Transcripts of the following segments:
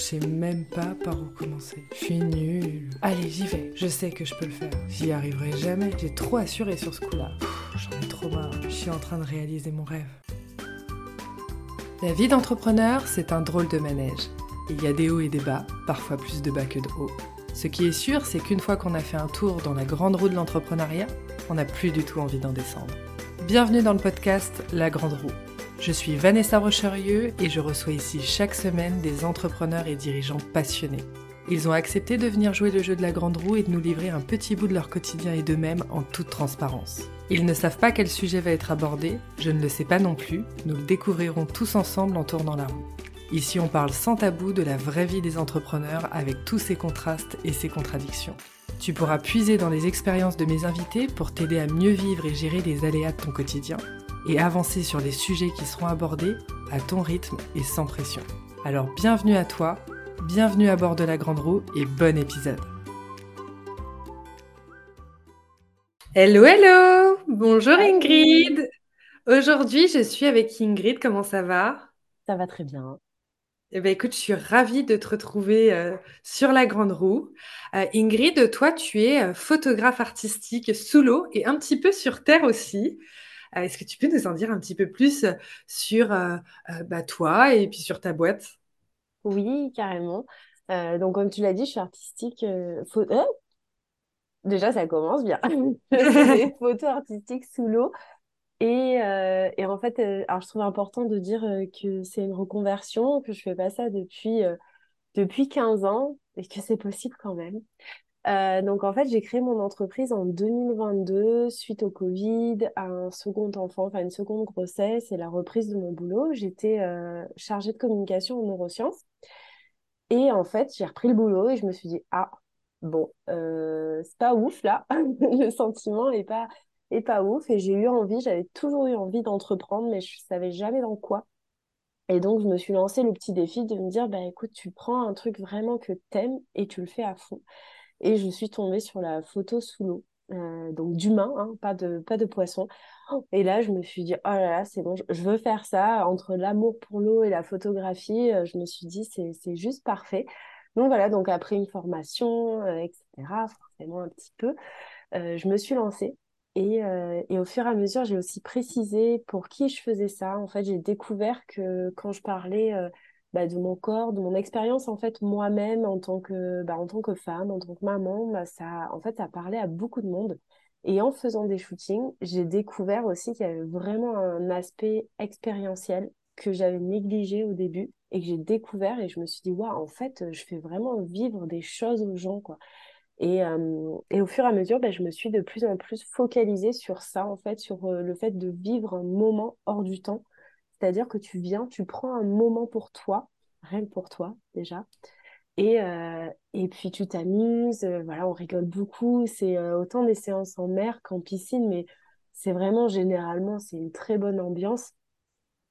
Je sais même pas par où commencer. Je suis nulle. Allez, j'y vais. Je sais que je peux le faire. J'y arriverai jamais. J'ai trop assuré sur ce coup-là. J'en ai trop marre. Je suis en train de réaliser mon rêve. La vie d'entrepreneur, c'est un drôle de manège. Il y a des hauts et des bas, parfois plus de bas que de hauts. Ce qui est sûr, c'est qu'une fois qu'on a fait un tour dans la grande roue de l'entrepreneuriat, on n'a plus du tout envie d'en descendre. Bienvenue dans le podcast La Grande Roue. Je suis Vanessa Rocherieux et je reçois ici chaque semaine des entrepreneurs et dirigeants passionnés. Ils ont accepté de venir jouer le jeu de la grande roue et de nous livrer un petit bout de leur quotidien et d'eux-mêmes en toute transparence. Ils ne savent pas quel sujet va être abordé, je ne le sais pas non plus, nous le découvrirons tous ensemble en tournant la roue. Ici on parle sans tabou de la vraie vie des entrepreneurs avec tous ses contrastes et ses contradictions. Tu pourras puiser dans les expériences de mes invités pour t'aider à mieux vivre et gérer les aléas de ton quotidien et avancer sur les sujets qui seront abordés à ton rythme et sans pression. Alors bienvenue à toi, bienvenue à bord de la Grande Roue et bon épisode. Hello, hello Bonjour Ingrid Aujourd'hui, je suis avec Ingrid, comment ça va? Ça va très bien. Eh bien, écoute, je suis ravie de te retrouver euh, sur la Grande Roue. Euh, Ingrid, toi, tu es euh, photographe artistique sous l'eau et un petit peu sur Terre aussi. Euh, est-ce que tu peux nous en dire un petit peu plus sur euh, euh, bah, toi et puis sur ta boîte? Oui, carrément. donc, comme tu l'as dit, je suis artistique. Déjà, ça commence bien. des photos artistiques sous l'eau. Et, et, en fait, alors je trouve important de dire que c'est une reconversion, que je fais pas ça depuis, depuis 15 ans et que c'est possible quand même. Euh, donc en fait, j'ai créé mon entreprise en 2022 suite au Covid, à un second enfant, enfin une seconde grossesse et la reprise de mon boulot. J'étais euh, chargée de communication en neurosciences. Et en fait, j'ai repris le boulot et je me suis dit, ah, bon, euh, c'est pas ouf là, le sentiment est pas, est pas ouf. Et j'ai eu envie, j'avais toujours eu envie d'entreprendre, mais je savais jamais dans quoi. Et donc, je me suis lancé le petit défi de me dire, bah écoute, tu prends un truc vraiment que t'aimes et tu le fais à fond. Et je suis tombée sur la photo sous l'eau, euh, donc d'humain, hein, pas, de, pas de poisson. Et là, je me suis dit, oh là là, c'est bon, je veux faire ça. Entre l'amour pour l'eau et la photographie, euh, je me suis dit, c'est juste parfait. Donc voilà, donc après une formation, euh, etc., forcément un petit peu, je me suis lancée. Et, et, au fur et à mesure, j'ai aussi précisé pour qui je faisais ça. En fait, j'ai découvert que quand je parlais bah, de mon corps, de mon expérience en fait moi-même en tant que bah, en tant que femme, en tant que maman, bah, ça en fait ça parlait à beaucoup de monde. Et en faisant des shootings, j'ai découvert aussi qu'il y avait vraiment un aspect expérientiel que j'avais négligé au début et que j'ai découvert et je me suis dit waouh en fait je fais vraiment vivre des choses aux gens quoi. Et, et au fur et à mesure, bah, je me suis de plus en plus focalisée sur ça, en fait, sur le fait de vivre un moment hors du temps c'est-à-dire que tu viens, tu prends un moment pour toi, rien que pour toi déjà. Et, euh, et puis tu t'amuses, euh, voilà, on rigole beaucoup. C'est euh, autant des séances en mer qu'en piscine, mais c'est vraiment généralement, c'est une très bonne ambiance.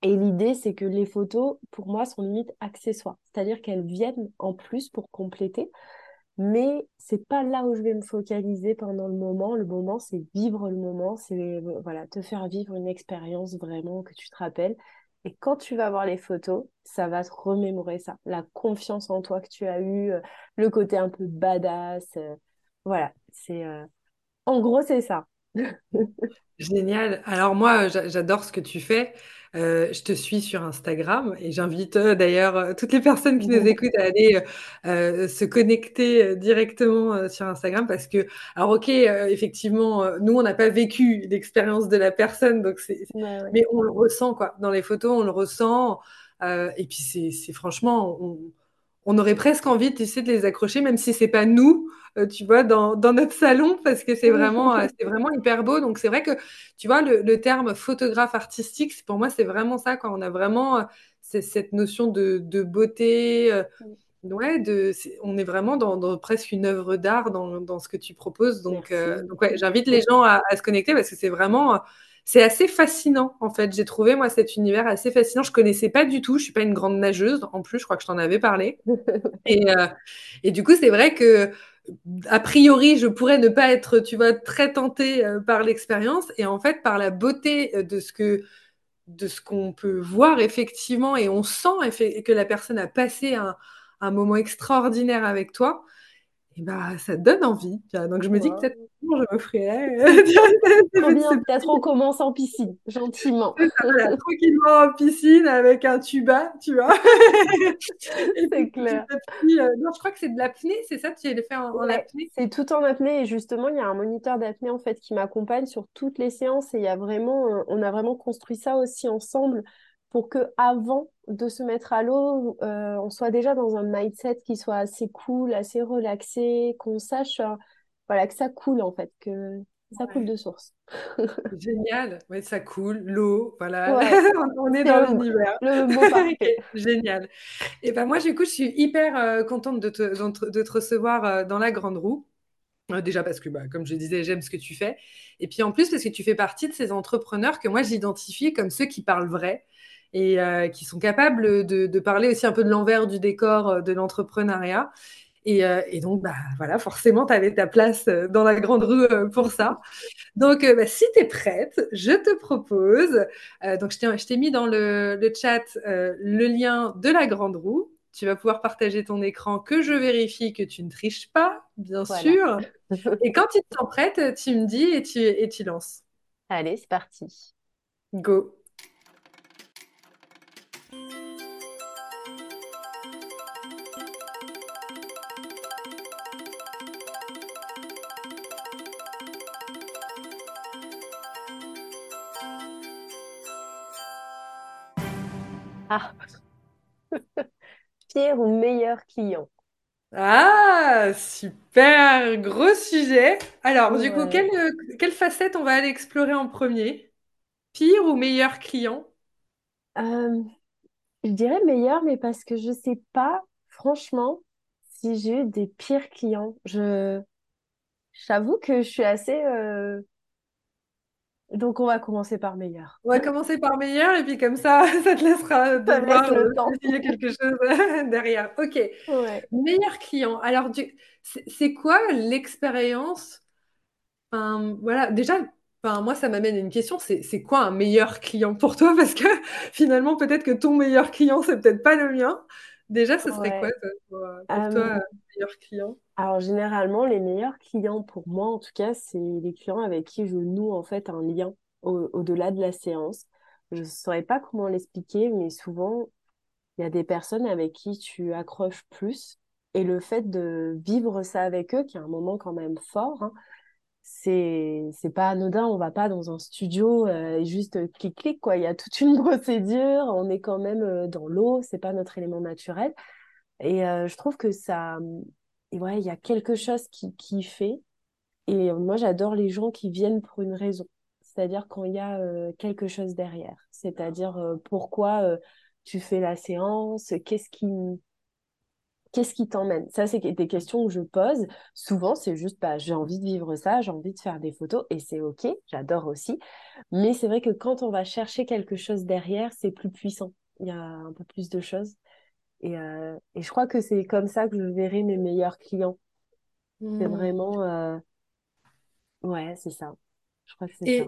Et l'idée, c'est que les photos, pour moi, sont limite accessoires. C'est-à-dire qu'elles viennent en plus pour compléter. Mais c'est pas là où je vais me focaliser pendant le moment. Le moment, c'est vivre le moment, c'est voilà, te faire vivre une expérience vraiment que tu te rappelles. Et quand tu vas voir les photos, ça va te remémorer ça. La confiance en toi que tu as eue, euh, le côté un peu badass. Euh, voilà, c'est euh, en gros, c'est ça. Génial. Alors moi, j'adore ce que tu fais. Euh, je te suis sur Instagram et j'invite euh, d'ailleurs euh, toutes les personnes qui nous écoutent à aller se connecter directement sur Instagram parce que, alors ok, effectivement, nous on n'a pas vécu l'expérience de la personne, donc c'est, mais on le ressent quoi. Dans les photos, on le ressent. et puis c'est franchement, on, on aurait presque envie de les accrocher, même si c'est pas nous, euh, tu vois, dans, notre salon, parce que c'est vraiment, euh, c'est vraiment hyper beau. Donc c'est vrai que, tu vois, le, terme photographe artistique, pour moi, c'est vraiment ça, quand on a vraiment euh, cette notion de, beauté. ouais, de, on est vraiment dans, presque une œuvre d'art dans, ce que tu proposes. Donc, ouais, j'invite les gens à, à, se connecter parce que c'est vraiment c'est assez fascinant, en fait. J'ai trouvé, moi, cet univers assez fascinant. Je connaissais pas du tout. Je suis pas une grande nageuse. En plus, je crois que je t'en avais parlé. et, euh, et du coup, c'est vrai que, a priori, je pourrais ne pas être, tu vois, très tentée euh, par l'expérience. Et en fait, par la beauté euh, de ce que de ce qu'on peut voir effectivement et on sent que la personne a passé un, un moment extraordinaire avec toi, et bah, ça donne envie. Donc, je me dis que peut-être je me ferai. Peut-être on commence en piscine, gentiment. tranquillement en piscine avec un tuba, tu vois. c'est clair. Euh, non, je crois que c'est de l'apnée, c'est ça Tu le fait en, en apnée? C'est tout en apnée. Et justement, il y a un moniteur d'apnée en fait qui m'accompagne sur toutes les séances. Et il y a vraiment, euh, on a vraiment construit ça aussi ensemble pour que avant de se mettre à l'eau, euh, on soit déjà dans un mindset qui soit assez cool, assez relaxé, qu'on sache euh, voilà, que ça coule en fait, que ça coule de source. Génial, ouais, ça coule, l'eau, voilà, on est dans l'univers. Le mot parfait. Génial. Et ben moi, du coup, je suis hyper euh, contente de te, de te recevoir dans la grande roue. Déjà parce que, bah, comme je disais, j'aime ce que tu fais. Et puis en plus parce que tu fais partie de ces entrepreneurs que moi j'identifie comme ceux qui parlent vrai, et euh, qui sont capables de, parler aussi un peu de l'envers du décor euh, de l'entrepreneuriat. Et, euh, et, donc, bah, voilà, forcément, tu avais ta place dans la grande rue pour ça. Donc, bah, si tu es prête, je te propose, donc je t'ai mis dans le, le chat le lien de la grande roue. Tu vas pouvoir partager ton écran, que je vérifie que tu ne triches pas, bien sûr. Et quand tu te sens prête, tu me dis et tu, et tu lances. Allez, c'est parti. Go. Ah, pire ou meilleur client Ah, super, gros sujet. Alors, du coup, quelle, quelle facette on va aller explorer en premier? Pire ou meilleur client? Euh, je dirais meilleur, mais parce que je sais pas, franchement, si j'ai eu des pires clients. Je, j'avoue que je suis assez euh, donc, on va commencer par meilleur. On va commencer par meilleur et puis comme ça, ça te laissera de voir le temps. s'il y a quelque chose derrière. Ok. Meilleur client. Alors, c'est quoi l'expérience? Voilà, déjà, enfin, moi, ça m'amène à une question. C'est quoi un meilleur client pour toi? Parce que finalement, peut-être que ton meilleur client, c'est peut-être pas le mien. Déjà, ce serait quoi pour, pour toi, un meilleur client alors généralement, les meilleurs clients pour moi, en tout cas, c'est les clients avec qui je noue en fait un lien au-delà de la séance. Je ne saurais pas comment l'expliquer, mais souvent, il y a des personnes avec qui tu accroches plus. Et le fait de vivre ça avec eux, qui est un moment quand même fort, hein, c'est c'est pas anodin. On va pas dans un studio euh, juste clic clic quoi. Il y a toute une procédure. On est quand même euh, dans l'eau. C'est pas notre élément naturel. Et euh, je trouve que ça ouais, il y a quelque chose qui, qui fait. Et moi, j'adore les gens qui viennent pour une raison. C'est-à-dire quand il y a euh, quelque chose derrière. C'est-à-dire euh, pourquoi euh, tu fais la séance, qu'est-ce qui qu'est-ce qui t'emmène? Ça, c'est des questions que je pose. Souvent, c'est juste, bah, j'ai envie de vivre ça, j'ai envie de faire des photos, et c'est OK, j'adore aussi. Mais c'est vrai que quand on va chercher quelque chose derrière, c'est plus puissant. Il y a un peu plus de choses. Et, euh, et je crois que c'est comme ça que je verrai mes meilleurs clients. C'est hmm. vraiment. Euh, ouais, c'est ça. Je crois que c'est ça.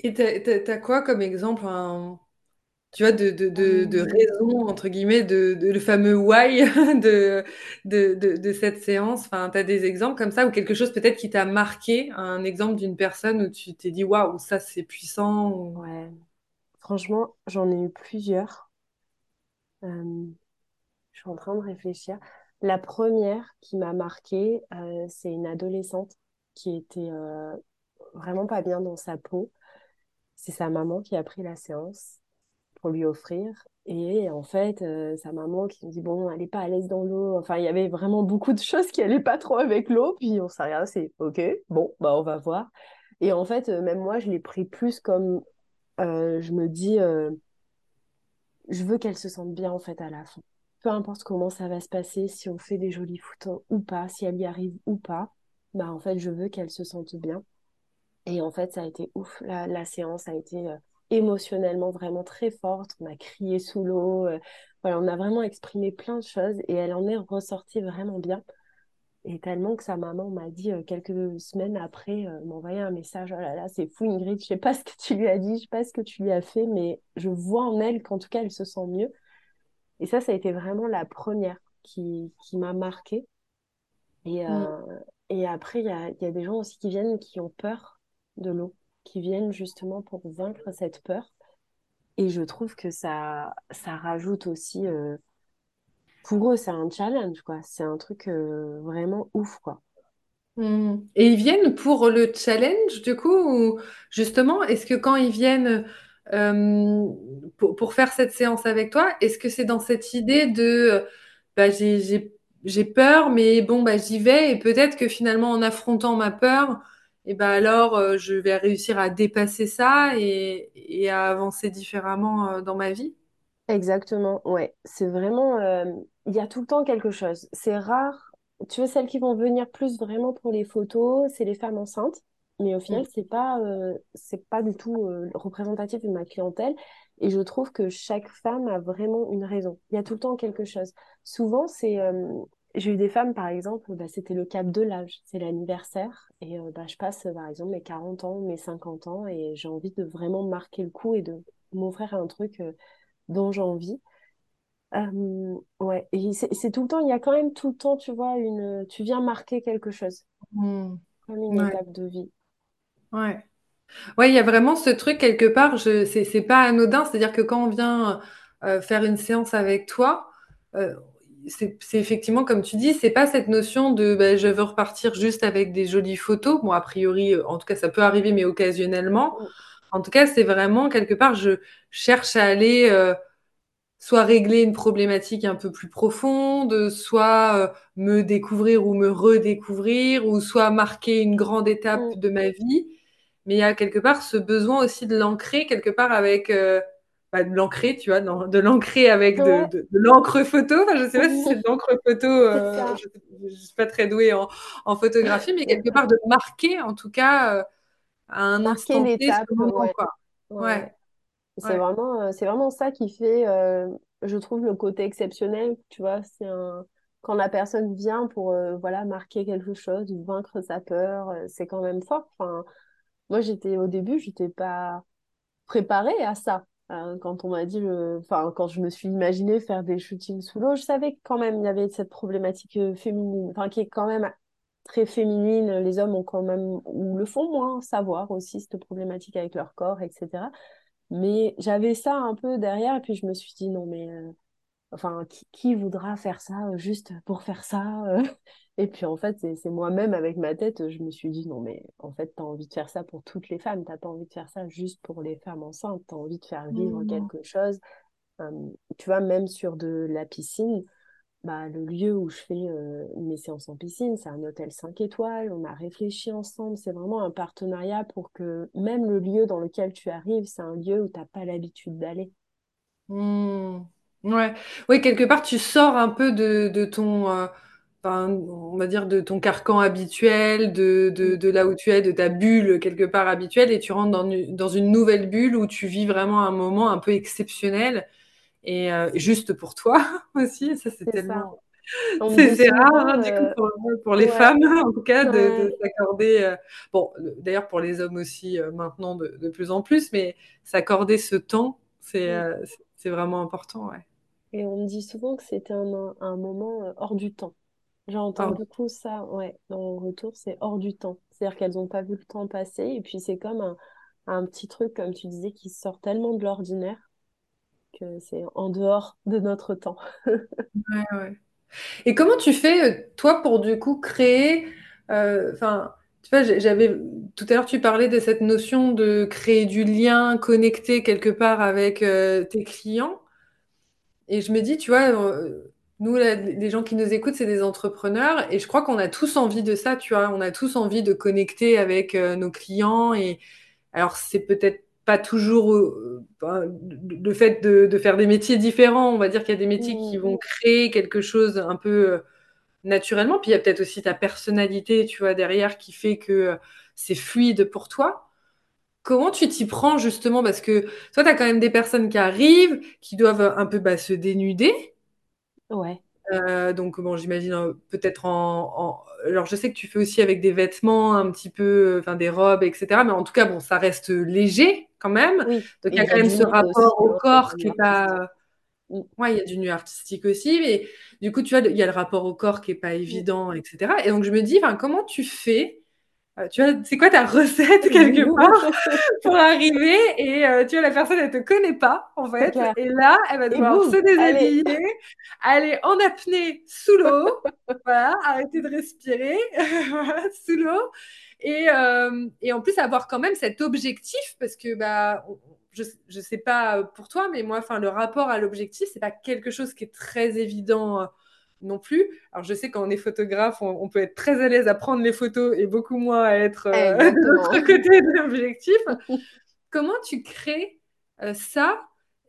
Et t'as, quoi comme exemple, tu vois, de, de, de, hum. raison, entre guillemets, de, le fameux why de, de, de, cette séance? Enfin, tu as des exemples comme ça ou quelque chose peut-être qui t'a marqué, un exemple d'une personne où tu t'es dit waouh, ça c'est puissant Ouais. Franchement, j'en ai eu plusieurs. Euh, je suis en train de réfléchir. La première qui m'a marquée, euh, c'est une adolescente qui était euh, vraiment pas bien dans sa peau. C'est sa maman qui a pris la séance pour lui offrir. Et en fait, euh, sa maman qui me dit Bon, elle n'est pas à l'aise dans l'eau. Enfin, il y avait vraiment beaucoup de choses qui n'allaient pas trop avec l'eau. Puis on s'est regardé, c'est OK, bon, bah, on va voir. Et en fait, même moi, je l'ai pris plus comme je me dis Je veux qu'elle se sente bien en fait à la fin peu importe comment ça va se passer, si on fait des jolis photos ou pas, si elle y arrive ou pas, bah en fait, je veux qu'elle se sente bien. Et en fait, ça a été ouf. La, séance a été euh, émotionnellement vraiment très forte. On a crié sous l'eau. Euh, voilà, on a vraiment exprimé plein de choses et elle en est ressortie vraiment bien. Et tellement que sa maman m'a dit euh, quelques semaines après, m'envoyer un message, oh là là, c'est fou Ingrid, je sais pas ce que tu lui as dit, je sais pas ce que tu lui as fait, mais je vois en elle qu'en tout cas, elle se sent mieux. Et ça, ça a été vraiment la première qui, qui m'a marquée. Et, Mm. euh, et après, il y a, y a des gens aussi qui viennent qui ont peur de l'eau, qui viennent justement pour vaincre cette peur. Et je trouve que ça, ça rajoute aussi, euh, pour eux, c'est un challenge, quoi. C'est un truc euh, vraiment ouf, quoi. Mm. Et ils viennent pour le challenge, du coup, ou justement, est-ce que quand ils viennent euh, pour, faire cette séance avec toi, est-ce que c'est dans cette idée de euh, bah, j'ai, peur, mais bon, bah, j'y vais, et peut-être que finalement, en affrontant ma peur, et bah, alors euh, je vais réussir à dépasser ça et, et à avancer différemment dans ma vie? Exactement, ouais. C'est vraiment, il y a tout le temps quelque chose. C'est rare. Tu vois, celles qui vont venir plus vraiment pour les photos, c'est les femmes enceintes. Mais au final, Mm. c'est pas, euh, c'est pas du tout euh, représentatif de ma clientèle. Et je trouve que chaque femme a vraiment une raison. Il y a tout le temps quelque chose. Souvent, c'est, euh, j'ai eu des femmes, par exemple, bah, c'était le cap de l'âge, c'est l'anniversaire. Et bah, je passe, par exemple, mes 40 ans, mes 50 ans, et j'ai envie de vraiment marquer le coup et de m'offrir un truc. dont j'ai envie. Euh, ouais, et c'est tout le temps, il y a quand même tout le temps, tu vois, une, tu viens marquer quelque chose, Mm. comme une Ouais, étape de vie. Ouais. Ouais, il y a vraiment ce truc quelque part, je, c'est, c'est pas anodin, c'est-à-dire que quand on vient euh, faire une séance avec toi, euh, c'est, c'est effectivement comme tu dis, c'est pas cette notion de bah, je veux repartir juste avec des jolies photos. Bon, a priori, euh, en tout cas, ça peut arriver, mais occasionnellement. En tout cas, c'est vraiment quelque part, je cherche à aller euh, soit régler une problématique un peu plus profonde, soit me découvrir ou me redécouvrir, ou soit marquer une grande étape mm. de ma vie. Mais il y a quelque part ce besoin aussi de l'ancrer quelque part avec euh, bah, de l'ancrer, tu vois, de, de l'ancrer avec de, Ouais, de, de l'encre photo. Enfin, je sais pas si c'est de l'encre photo, euh, je, je suis pas très douée en, en photographie, mais quelque part de marquer en tout cas euh, à un marquer instant T ce l'étape, moment, ouais, quoi. ouais, Ouais, ouais. C'est vraiment, c'est vraiment ça qui fait, je trouve, le côté exceptionnel, tu vois, c'est un, quand la personne vient pour, euh, voilà, marquer quelque chose, ou vaincre sa peur, euh, c'est quand même fort. Enfin, moi, j'étais, au début, j'étais pas préparée à ça. Euh, quand on m'a dit, le- enfin, quand je me suis imaginé faire des shootings sous l'eau, je savais que quand même il y avait cette problématique euh, féminine, enfin, qui est quand même très féminine. Les hommes ont quand même, ou le font moins, savoir aussi cette problématique avec leur corps, etc. Mais j'avais ça un peu derrière, et puis je me suis dit, non, mais euh, enfin, qui, voudra faire ça euh, juste pour faire ça Et puis en fait, c'est moi-même avec ma tête, je me suis dit, non, mais en fait, tu as envie de faire ça pour toutes les femmes, t'as pas envie de faire ça juste pour les femmes enceintes, tu as envie de faire vivre Mmh. quelque chose. Euh, tu vois, même sur de la piscine, bah, le lieu où je fais euh, mes séances en piscine, c'est un hôtel 5 étoiles, on a réfléchi ensemble, c'est vraiment un partenariat pour que même le lieu dans lequel tu arrives, c'est un lieu où tu n'as pas l'habitude d'aller. Mmh. Ouais. Oui, quelque part, tu sors un peu de, de ton, euh, enfin, on va dire, de ton carcan habituel, de, de, Mm, de là où tu es, de ta bulle quelque part habituelle, et tu rentres dans, une- dans une nouvelle bulle où tu vis vraiment un moment un peu exceptionnel et euh, juste pour toi aussi. Ça, c'est C'est tellement, rare, hein, du coup, euh, pour, pour les ouais, femmes, en tout cas, de, s'accorder, euh, bon, le- d'ailleurs pour les hommes aussi, euh, maintenant de, de plus en plus, mais s'accorder ce temps, c'est mm. c'est vraiment important, ouais. Et on me dit souvent que c'était un, un moment hors du temps. J'entends beaucoup ça, ouais, dans mon retour, c'est hors du temps. C'est-à-dire qu'elles n'ont pas vu le temps passer, et puis c'est comme un, un petit truc, comme tu disais, qui sort tellement de l'ordinaire que c'est en dehors de notre temps. Ouais, ouais. Et comment tu fais, euh, toi, pour du coup créer, euh, enfin, tu vois, j'avais, tout à l'heure, tu parlais de cette notion de créer du lien, connecter quelque part avec euh, tes clients. Et je me dis, tu vois, euh, nous, là, les gens qui nous écoutent, c'est des entrepreneurs, et je crois qu'on a tous envie de ça, tu vois, on a tous envie de connecter avec euh, nos clients, et alors c'est peut-être pas toujours euh, ben, le fait de, de faire des métiers différents, on va dire qu'il y a des métiers qui vont créer quelque chose un peu euh, naturellement. Puis il y a peut-être aussi ta personnalité, tu vois, derrière qui fait que c'est fluide pour toi. Comment tu t'y prends justement? Parce que toi, tu as quand même des personnes qui arrivent, qui doivent un peu bah, se dénuder. Ouais, Euh, donc, bon, j'imagine euh, peut-être en, en- Alors, je sais que tu fais aussi avec des vêtements un petit peu, enfin des robes, etc. Mais en tout cas, bon, ça reste léger quand même. oui, Donc, il y a quand même ce aussi, rapport au corps qui du est pas, artistique. Mm. Ouais, il y a du nu artistique aussi, mais du coup, tu vois, il y a le rapport au corps qui est pas évident, etc. Et donc, je me dis, comment tu fais? Euh, tu vois, c'est quoi ta recette quelque part pour arriver et euh, tu vois, la personne, elle te connaît pas, en fait. Et là, elle va devoir se boum, déshabiller, aller en apnée sous l'eau, voilà, arrêter de respirer sous l'eau. Et, euh, et en plus, avoir quand même cet objectif, parce que bah, on- je, je sais pas pour toi, mais moi, enfin, le rapport à l'objectif, c'est pas quelque chose qui est très évident non plus. Alors, je sais quand on est photographe, on, on peut être très à l'aise à prendre les photos et beaucoup moins à être euh, de l'autre côté de l'objectif. Comment tu crées euh, ça,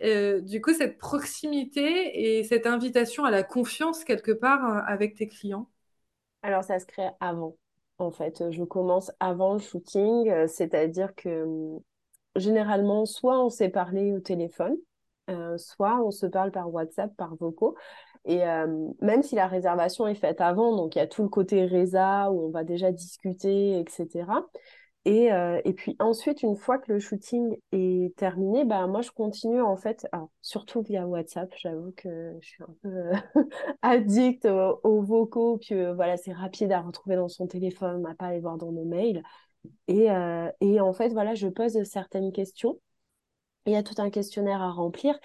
euh, du coup, cette proximité et cette invitation à la confiance quelque part euh, avec tes clients? Alors, ça se crée avant. En fait, je commence avant le shooting, c'est-à-dire que hum, généralement, soit on s'est parlé au téléphone, euh, soit on se parle par WhatsApp, par vocaux. Et euh, même si la réservation est faite avant, donc il y a tout le côté résa où on va déjà discuter, etc. Et, euh, et puis ensuite, une fois que le shooting est terminé, bah, moi je continue en fait, surtout via WhatsApp, j'avoue que je suis un peu euh, addict aux, aux vocaux, puis voilà, c'est rapide à retrouver dans son téléphone, à pas aller voir dans nos mails. Et, et en fait, voilà, je pose certaines questions. Il y a tout un questionnaire à remplir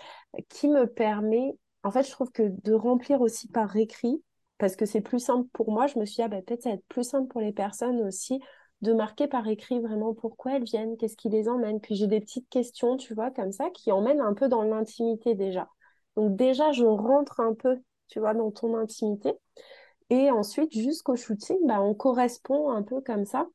qui me permet, en fait, je trouve que de remplir aussi par écrit, parce que c'est plus simple pour moi, je me suis dit, ah, bah, peut-être ça va être plus simple pour les personnes aussi de marquer par écrit vraiment pourquoi elles viennent, qu'est-ce qui les emmène. Puis j'ai des petites questions, tu vois, comme ça, qui emmènent un peu dans l'intimité déjà. Donc déjà, je rentre un peu, tu vois, dans ton intimité. Et ensuite, jusqu'au shooting, bah, on correspond un peu comme ça,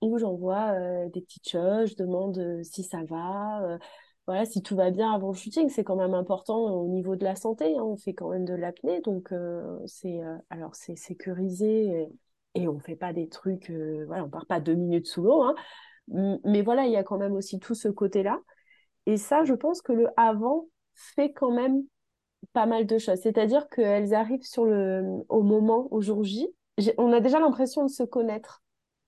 où j'envoie euh, des petites choses, je demande euh, si ça va, euh, voilà, si tout va bien avant le shooting. C'est quand même important au niveau de la santé, hein, on fait quand même de l'apnée, donc euh, c'est euh, alors c'est sécurisé et, et on fait pas des trucs, euh, voilà, on part pas deux minutes sous l'eau, hein. Mais voilà, il y a quand même aussi tout ce côté-là. Et ça, je pense que le avant fait quand même pas mal de choses. C'est-à-dire qu'elles arrivent sur le, au moment, au jour J. On a déjà l'impression de se connaître.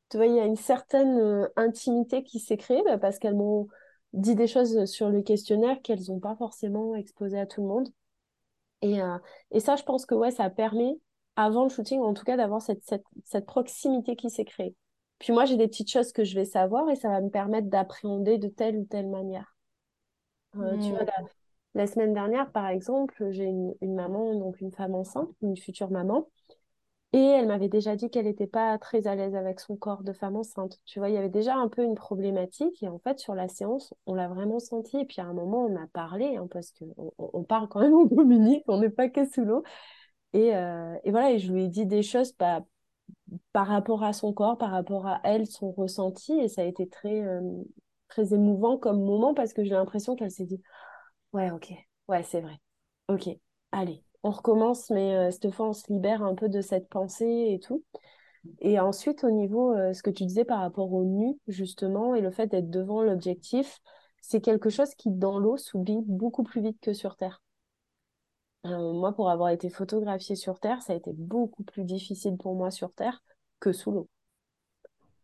Tu vois, il y a une certaine euh, intimité qui s'est créée parce qu'elles m'ont dit des choses sur le questionnaire qu'elles n'ont pas forcément exposées à tout le monde. Et, euh, et ça, je pense que ouais, ça permet, avant le shooting, en tout cas, d'avoir cette, cette, cette proximité qui s'est créée. Puis moi, j'ai des petites choses que je vais savoir et ça va me permettre d'appréhender de telle ou telle manière. Euh, tu vois, Hmm. la semaine dernière, par exemple, j'ai une, une maman, donc une femme enceinte, une future maman, et elle m'avait déjà dit qu'elle n'était pas très à l'aise avec son corps de femme enceinte. Tu vois, il y avait déjà un peu une problématique, et en fait, sur la séance, on l'a vraiment senti, et puis à un moment, on a parlé, hein, parce qu'on on on parle quand même en communique, on n'est pas que sous l'eau, et, euh, et voilà, et je lui ai dit des choses bah, par rapport à son corps, par rapport à elle, son ressenti, et ça a été très, euh, très émouvant comme moment, parce que j'ai l'impression qu'elle s'est dit, Ouais, ok. Ouais, c'est vrai. Ok. Allez, on recommence, mais euh, cette fois, on se libère un peu de cette pensée et tout. Et ensuite, au niveau, euh, ce que tu disais par rapport au nu, justement, et le fait d'être devant l'objectif, c'est quelque chose qui, dans l'eau, s'oublie beaucoup plus vite que sur Terre. Euh, moi, pour avoir été photographiée sur Terre, ça a été beaucoup plus difficile pour moi sur Terre que sous l'eau.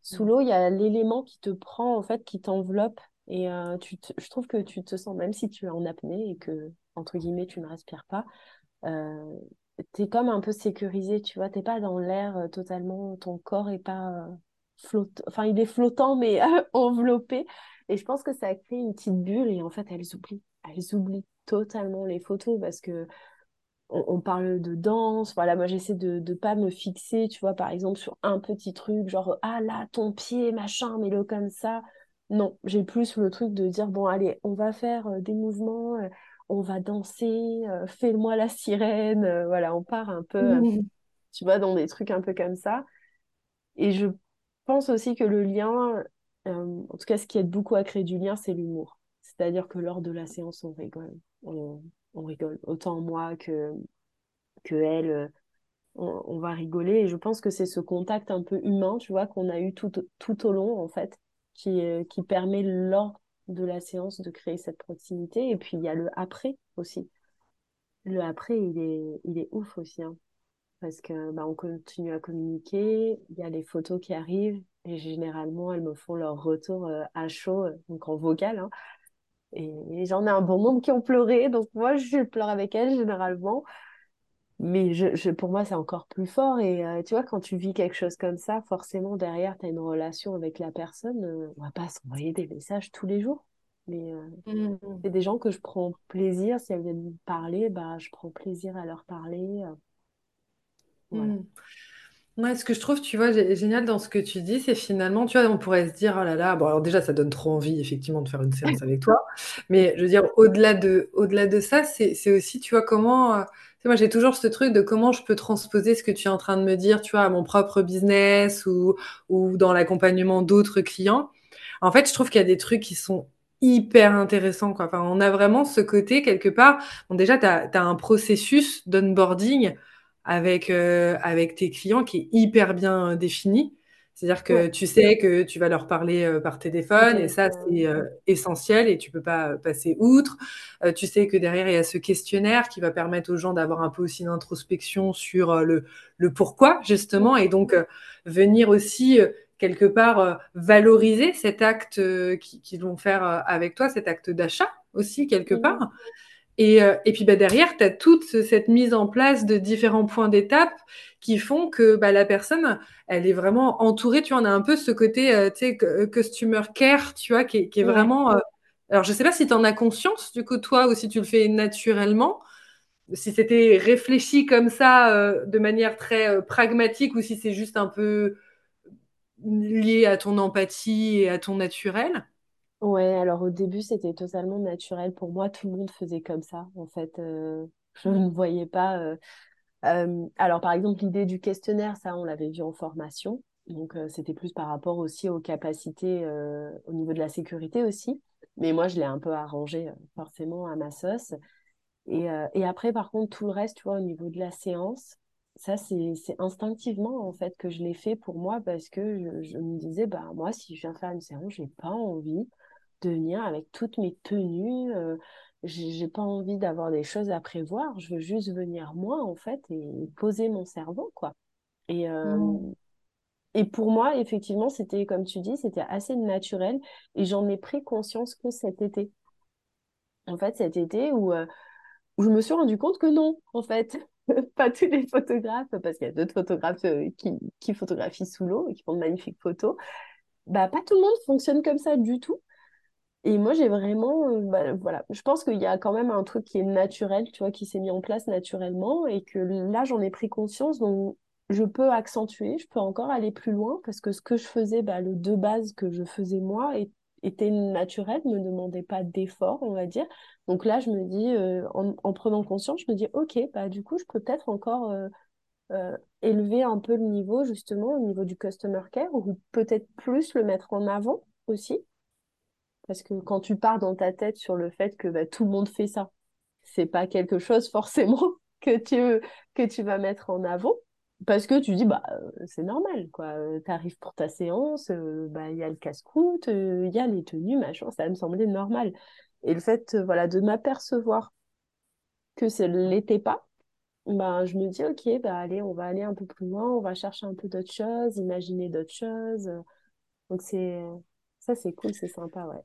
Sous l'eau, il y a l'élément qui te prend, en fait, qui t'enveloppe. Et je trouve que tu te sens, même si tu es en apnée et que, entre guillemets, tu ne respires pas, euh, tu es comme un peu sécurisé, tu vois. Tu pas dans l'air euh, totalement, ton corps est pas euh, flottant. Enfin, il est flottant, mais enveloppé. Et je pense que ça crée une petite bulle. Et en fait, elles oublient. Elles oublient totalement les photos parce que on, on parle de danse. Voilà, moi, j'essaie de ne pas me fixer, tu vois, par exemple, sur un petit truc, genre, ah là, ton pied, machin, mets-le comme ça. Non, j'ai plus le truc de dire, bon, allez, on va faire euh, des mouvements, on va danser, euh, fais-moi la sirène. euh, voilà, on part un peu, euh, tu vois, dans des trucs un peu comme ça. Et je pense aussi que le lien, en tout cas, ce qui aide beaucoup à créer du lien, c'est l'humour. C'est-à-dire que lors de la séance, on rigole. On, on rigole. Autant moi que, que elle, on, on va rigoler. Et je pense que c'est ce contact un peu humain, tu vois, qu'on a eu tout, tout au long, en fait, qui, qui permet lors de la séance de créer cette proximité. Et puis, il y a le après aussi. Le après, il est, il est ouf aussi, hein, parce que bah, on continue à communiquer, il y a les photos qui arrivent, et généralement, elles me font leur retour euh, à chaud, euh, donc en vocal, hein. Et, j'en ai un bon nombre qui ont pleuré, donc moi, je pleure avec elles généralement. Mais je, je- pour moi, c'est encore plus fort. Et euh, tu vois, quand tu vis quelque chose comme ça, forcément, derrière, tu as une relation avec la personne. euh, on va pas s'envoyer des messages tous les jours. Mais euh, Mm. c'est des gens que je prends plaisir. Si elles viennent me parler, bah, je prends plaisir à leur parler. euh, voilà. Mm. Ouais, ce que je trouve, tu vois, gé- génial dans ce que tu dis, c'est finalement, tu vois, on pourrait se dire, oh là là, bon, alors déjà, ça donne trop envie, effectivement, de faire une séance avec toi. Mais je veux dire, au-delà de, au-delà de ça, c'est, aussi, tu vois, comment, euh, moi, j'ai toujours ce truc de comment je peux transposer ce que tu es en train de me dire, tu vois, à mon propre business ou, ou dans l'accompagnement d'autres clients. En fait, je trouve qu'il y a des trucs qui sont hyper intéressants, quoi. Enfin, on a vraiment ce côté, quelque part, bon, déjà, tu as, un processus d'onboarding avec, euh, avec tes clients qui est hyper bien euh, défini. C'est-à-dire Ouais, que tu sais que tu vas leur parler euh, par téléphone et ça, c'est euh, essentiel et tu peux pas euh, passer outre. Euh, tu sais que derrière, il y a ce questionnaire qui va permettre aux gens d'avoir un peu aussi d'introspection sur euh, le, le pourquoi, justement, et donc venir aussi quelque part valoriser cet acte qu'ils vont faire avec toi, cet acte d'achat aussi, quelque Mhm. part. Et, euh, et puis bah, derrière, tu as toute cette mise en place de différents points d'étape qui font que bah, la personne, elle est vraiment entourée. Tu vois, on a un peu ce côté euh, tu sais, euh, customer care, tu vois, qui est, qui est Ouais. vraiment. euh, Alors, je sais pas si tu en as conscience, du coup, toi, ou si tu le fais naturellement, si c'était réfléchi comme ça, de manière très pragmatique, ou si c'est juste un peu lié à ton empathie et à ton naturel. Ouais, alors au début, c'était totalement naturel. Pour moi, tout le monde faisait comme ça. En fait, euh, je ne voyais pas. euh, euh, alors, par exemple, l'idée du questionnaire, ça, on l'avait vu en formation. Donc, c'était plus par rapport aussi aux capacités au niveau de la sécurité aussi. Mais moi, je l'ai un peu arrangé forcément à ma sauce. Et, et après, par contre, tout le reste, tu vois, au niveau de la séance, ça, c'est, c'est instinctivement, en fait, que je l'ai fait pour moi parce que je, je me disais, bah, moi, si je viens faire une séance, j'ai pas envie de venir avec toutes mes tenues. euh, j'ai pas envie d'avoir des choses à prévoir. Je veux juste venir moi, en fait, et poser mon cerveau, quoi. Et, euh, Mm. et pour moi, effectivement, c'était, comme tu dis, c'était assez naturel. Et j'en ai pris conscience que cet été. En fait, cet été où, euh, où je me suis rendu compte que non, en fait. Pas tous les photographes, parce qu'il y a d'autres photographes euh, qui, qui photographient sous l'eau et qui font de magnifiques photos. Bah, pas tout le monde fonctionne comme ça du tout. Et moi, j'ai vraiment, euh, bah, voilà, je pense qu'il y a quand même un truc qui est naturel, tu vois, qui s'est mis en place naturellement et que là, j'en ai pris conscience, donc je peux accentuer, je peux encore aller plus loin parce que ce que je faisais, bah, le de base que je faisais moi était naturel, ne demandait pas d'effort, on va dire. Donc là, je me dis, euh, en, en prenant conscience, je me dis, ok, bah, du coup, je peux peut-être encore euh, euh, élever un peu le niveau, justement, au niveau du customer care ou peut-être plus le mettre en avant aussi. Parce que quand tu pars dans ta tête sur le fait que bah, tout le monde fait ça, c'est pas quelque chose forcément que tu, que tu vas mettre en avant. Parce que tu dis, bah, euh, c'est normal, quoi. Tu arrives pour ta séance, euh, bah, il y a le casse-croûte, euh, il y a les tenues, machin, ça me semblait normal. Et le fait, euh, voilà, de m'apercevoir que ce l'était pas, bah, je me dis, ok, bah, allez, on va aller un peu plus loin, on va chercher un peu d'autres choses, imaginer d'autres choses. Donc, c'est, ça, c'est cool, c'est sympa, ouais.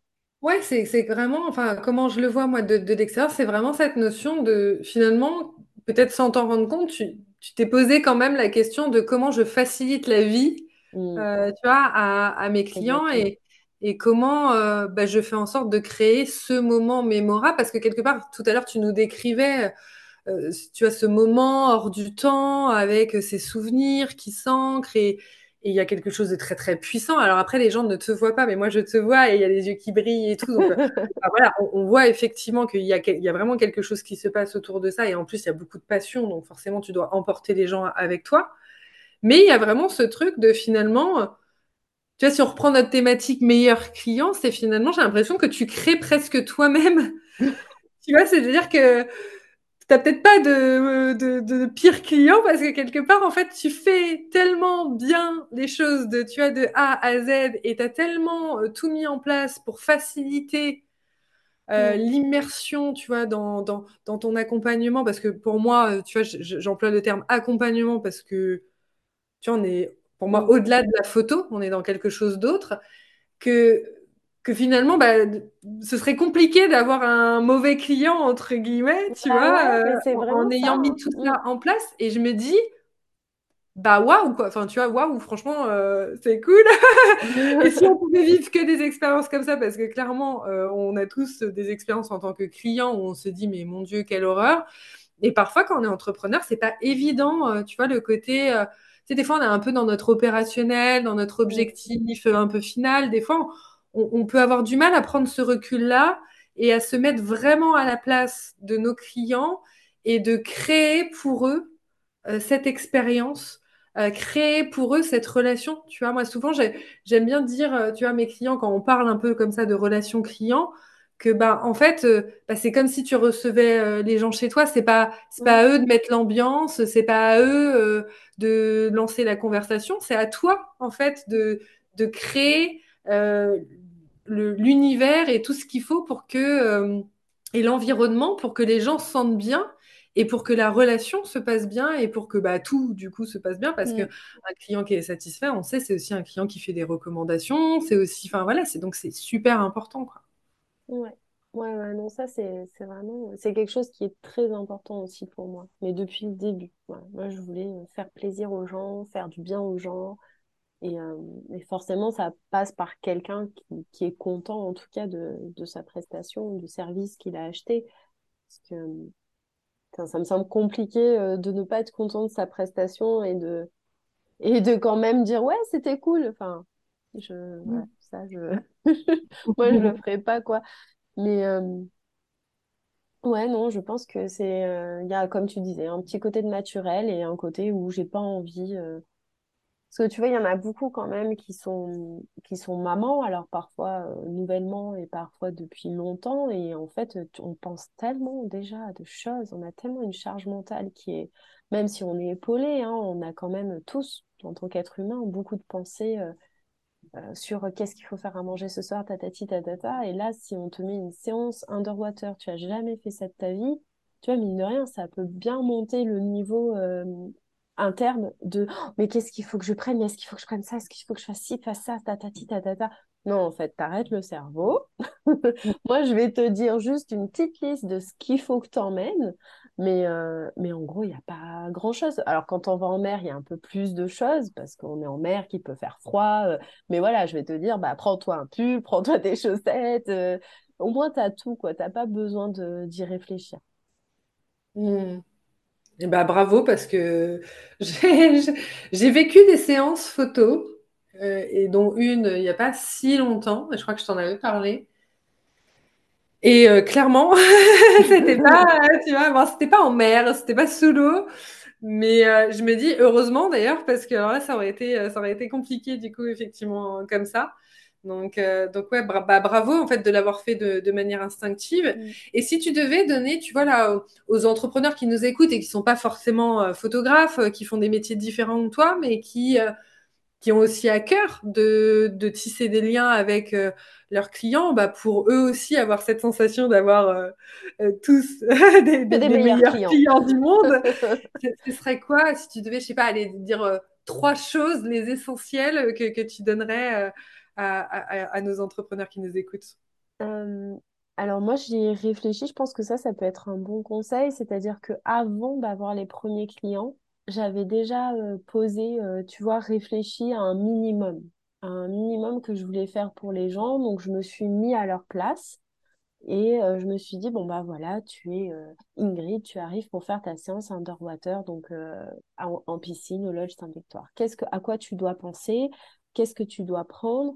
Ouais, c'est c'est vraiment, enfin, comment je le vois moi de, de l'extérieur, c'est vraiment cette notion de finalement, peut-être sans t'en rendre compte, tu tu t'es posé quand même la question de comment je facilite la vie, Mm, euh, tu vois, à, à mes clients exactement. et, et comment euh, bah, je fais en sorte de créer ce moment mémorable parce que quelque part, tout à l'heure, tu nous décrivais euh, tu as ce moment hors du temps avec ces souvenirs qui s'ancrent et et il y a quelque chose de très très puissant. Alors après, les gens ne te voient pas, mais moi je te vois et il y a les yeux qui brillent et tout. Donc euh, voilà, on, on voit effectivement qu'il y y a vraiment quelque chose qui se passe autour de ça. Et en plus, il y a beaucoup de passion, donc forcément, tu dois emporter les gens avec toi. Mais il y a vraiment ce truc de finalement, euh, tu vois, si on reprend notre thématique meilleur client, c'est finalement, j'ai l'impression que tu crées presque toi-même. Tu vois, c'est-à-dire que t'as peut-être pas de, de, de, pire client parce que quelque part, en fait, tu fais tellement bien les choses de, tu as de A à Z et tu as tellement euh, tout mis en place pour faciliter euh, Mm, l'immersion, tu vois, dans, dans, dans, ton accompagnement. Parce que pour moi, euh, tu vois, j'emploie le terme accompagnement parce que, tu vois, on est, pour moi, mm, au-delà de la photo, on est dans quelque chose d'autre que que finalement, bah, ce serait compliqué d'avoir un mauvais client, entre guillemets, tu Bah vois, ouais, euh, en, ça. ayant mis hein. tout Mm. ça en place. Et je me dis, bah waouh, quoi. Enfin, tu vois, waouh, franchement, euh, c'est cool. Et si on pouvait vivre que des expériences comme ça, parce que clairement, euh, on a tous des expériences en tant que client où on se dit, mais mon Dieu, quelle horreur. Et parfois, quand on est entrepreneur, c'est pas évident, tu vois, le côté. tu sais, des fois, on est un peu dans notre opérationnel, dans notre Mm. objectif un peu final. Des fois, on, on peut avoir du mal à prendre ce recul-là et à se mettre vraiment à la place de nos clients et de créer pour eux euh, cette expérience, euh, créer pour eux cette relation. Tu vois, moi, souvent, j'ai- j'aime bien dire, euh, tu vois, mes clients, quand on parle un peu comme ça de relation client, que bah en fait euh, bah, c'est comme si tu recevais euh, les gens chez toi. C'est pas c'est pas à eux de mettre l'ambiance c'est pas à eux euh, de lancer la conversation. C'est à toi en fait de de créer l'univers et tout ce qu'il faut pour que euh, et l'environnement pour que les gens se sentent bien et pour que la relation se passe bien et pour que bah, tout du coup se passe bien parce que Mm. un client qui est satisfait on sait c'est aussi un client qui fait des recommandations c'est aussi enfin voilà c'est donc c'est super important quoi Ouais. Ouais, ouais, non, ça, c'est, vraiment, c'est quelque chose qui est très important aussi pour moi. Mais depuis le début. Moi, je voulais euh, faire plaisir aux gens, faire du bien aux gens. Et, euh, et forcément, ça passe par quelqu'un qui, qui est content, en tout cas, de, de sa prestation, du service qu'il a acheté. Parce que enfin, ça me semble compliqué, euh, de ne pas être content de sa prestation et de, et de quand même dire, ouais, c'était cool. Enfin, je, voilà, ça, je, moi, je le ferai pas, quoi. Mais, euh, Ouais, non, je pense que c'est, euh, il y a, comme tu disais, un petit côté de naturel et un côté où j'ai pas envie. Euh, Parce que tu vois, il y en a beaucoup quand même qui sont, qui sont mamans, alors parfois euh, nouvellement et parfois depuis longtemps. Et en fait, tu- on pense tellement déjà à de choses, on a tellement une charge mentale qui est, même si on est épaulé, hein, on a quand même tous, en tant qu'être humain, beaucoup de pensées. euh, euh, sur euh, qu'est-ce qu'il faut faire à manger ce soir, tatati, tatata. Et là, si on te met une séance underwater, tu as jamais fait ça de ta vie, tu vois, mine de rien, ça peut bien monter le niveau euh, interne de Oh, mais qu'est-ce qu'il faut que je prenne, est-ce qu'il faut que je prenne ça, est-ce qu'il faut que je fasse ci, fasse ça, tatati, tatata. Non, en fait, t'arrêtes le cerveau. Moi, je vais te dire juste une petite liste de ce qu'il faut que tu emmènes. Mais, euh, mais en gros, il n'y a pas grand-chose. Alors, quand on va en mer, il y a un peu plus de choses parce qu'on est en mer, qu'il peut faire froid. euh, mais voilà, je vais te dire, bah, prends-toi un pull, prends-toi des chaussettes. euh, au moins, tu as tout, quoi. Tu pas besoin d'y réfléchir. Mm. Et bah bravo parce que j'ai vécu des séances photos euh, et dont une il n'y a pas si longtemps, je crois que je t'en avais parlé. Et euh, clairement, c'était pas, euh, tu vois, c'était pas en mer, c'était pas sous l'eau, mais euh, je me dis heureusement d'ailleurs parce que euh, ça aurait été compliqué du coup effectivement comme ça. Donc euh, donc ouais bra- bah, bravo en fait de l'avoir fait de, de manière instinctive. Mm. Et si tu devais donner, tu vois là aux, entrepreneurs qui nous écoutent et qui sont pas forcément euh, photographes, euh, qui font des métiers différents de toi, mais qui euh, qui ont aussi à cœur de, de tisser des liens avec leurs clients, bah, pour eux aussi avoir cette sensation d'avoir tous des, meilleurs meilleurs clients. clients du monde. Ce, ce serait quoi si tu devais, je sais pas, aller dire trois choses, les essentiels que, que tu donnerais à, nos entrepreneurs qui nous écoutent? Euh, alors moi, j'y ai réfléchi. Je pense que ça, ça peut être un bon conseil. C'est-à-dire que avant d'avoir les premiers clients, j'avais déjà euh, posé, euh, tu vois, réfléchi à un minimum, un minimum que je voulais faire pour les gens. Donc, je me suis mis à leur place et je me suis dit, bon, bah voilà, tu es Ingrid, tu arrives pour faire ta séance underwater, donc en, en piscine au Lodge Saint-Victoire. Qu'est-ce que, à quoi tu dois penser? Qu'est-ce que tu dois prendre?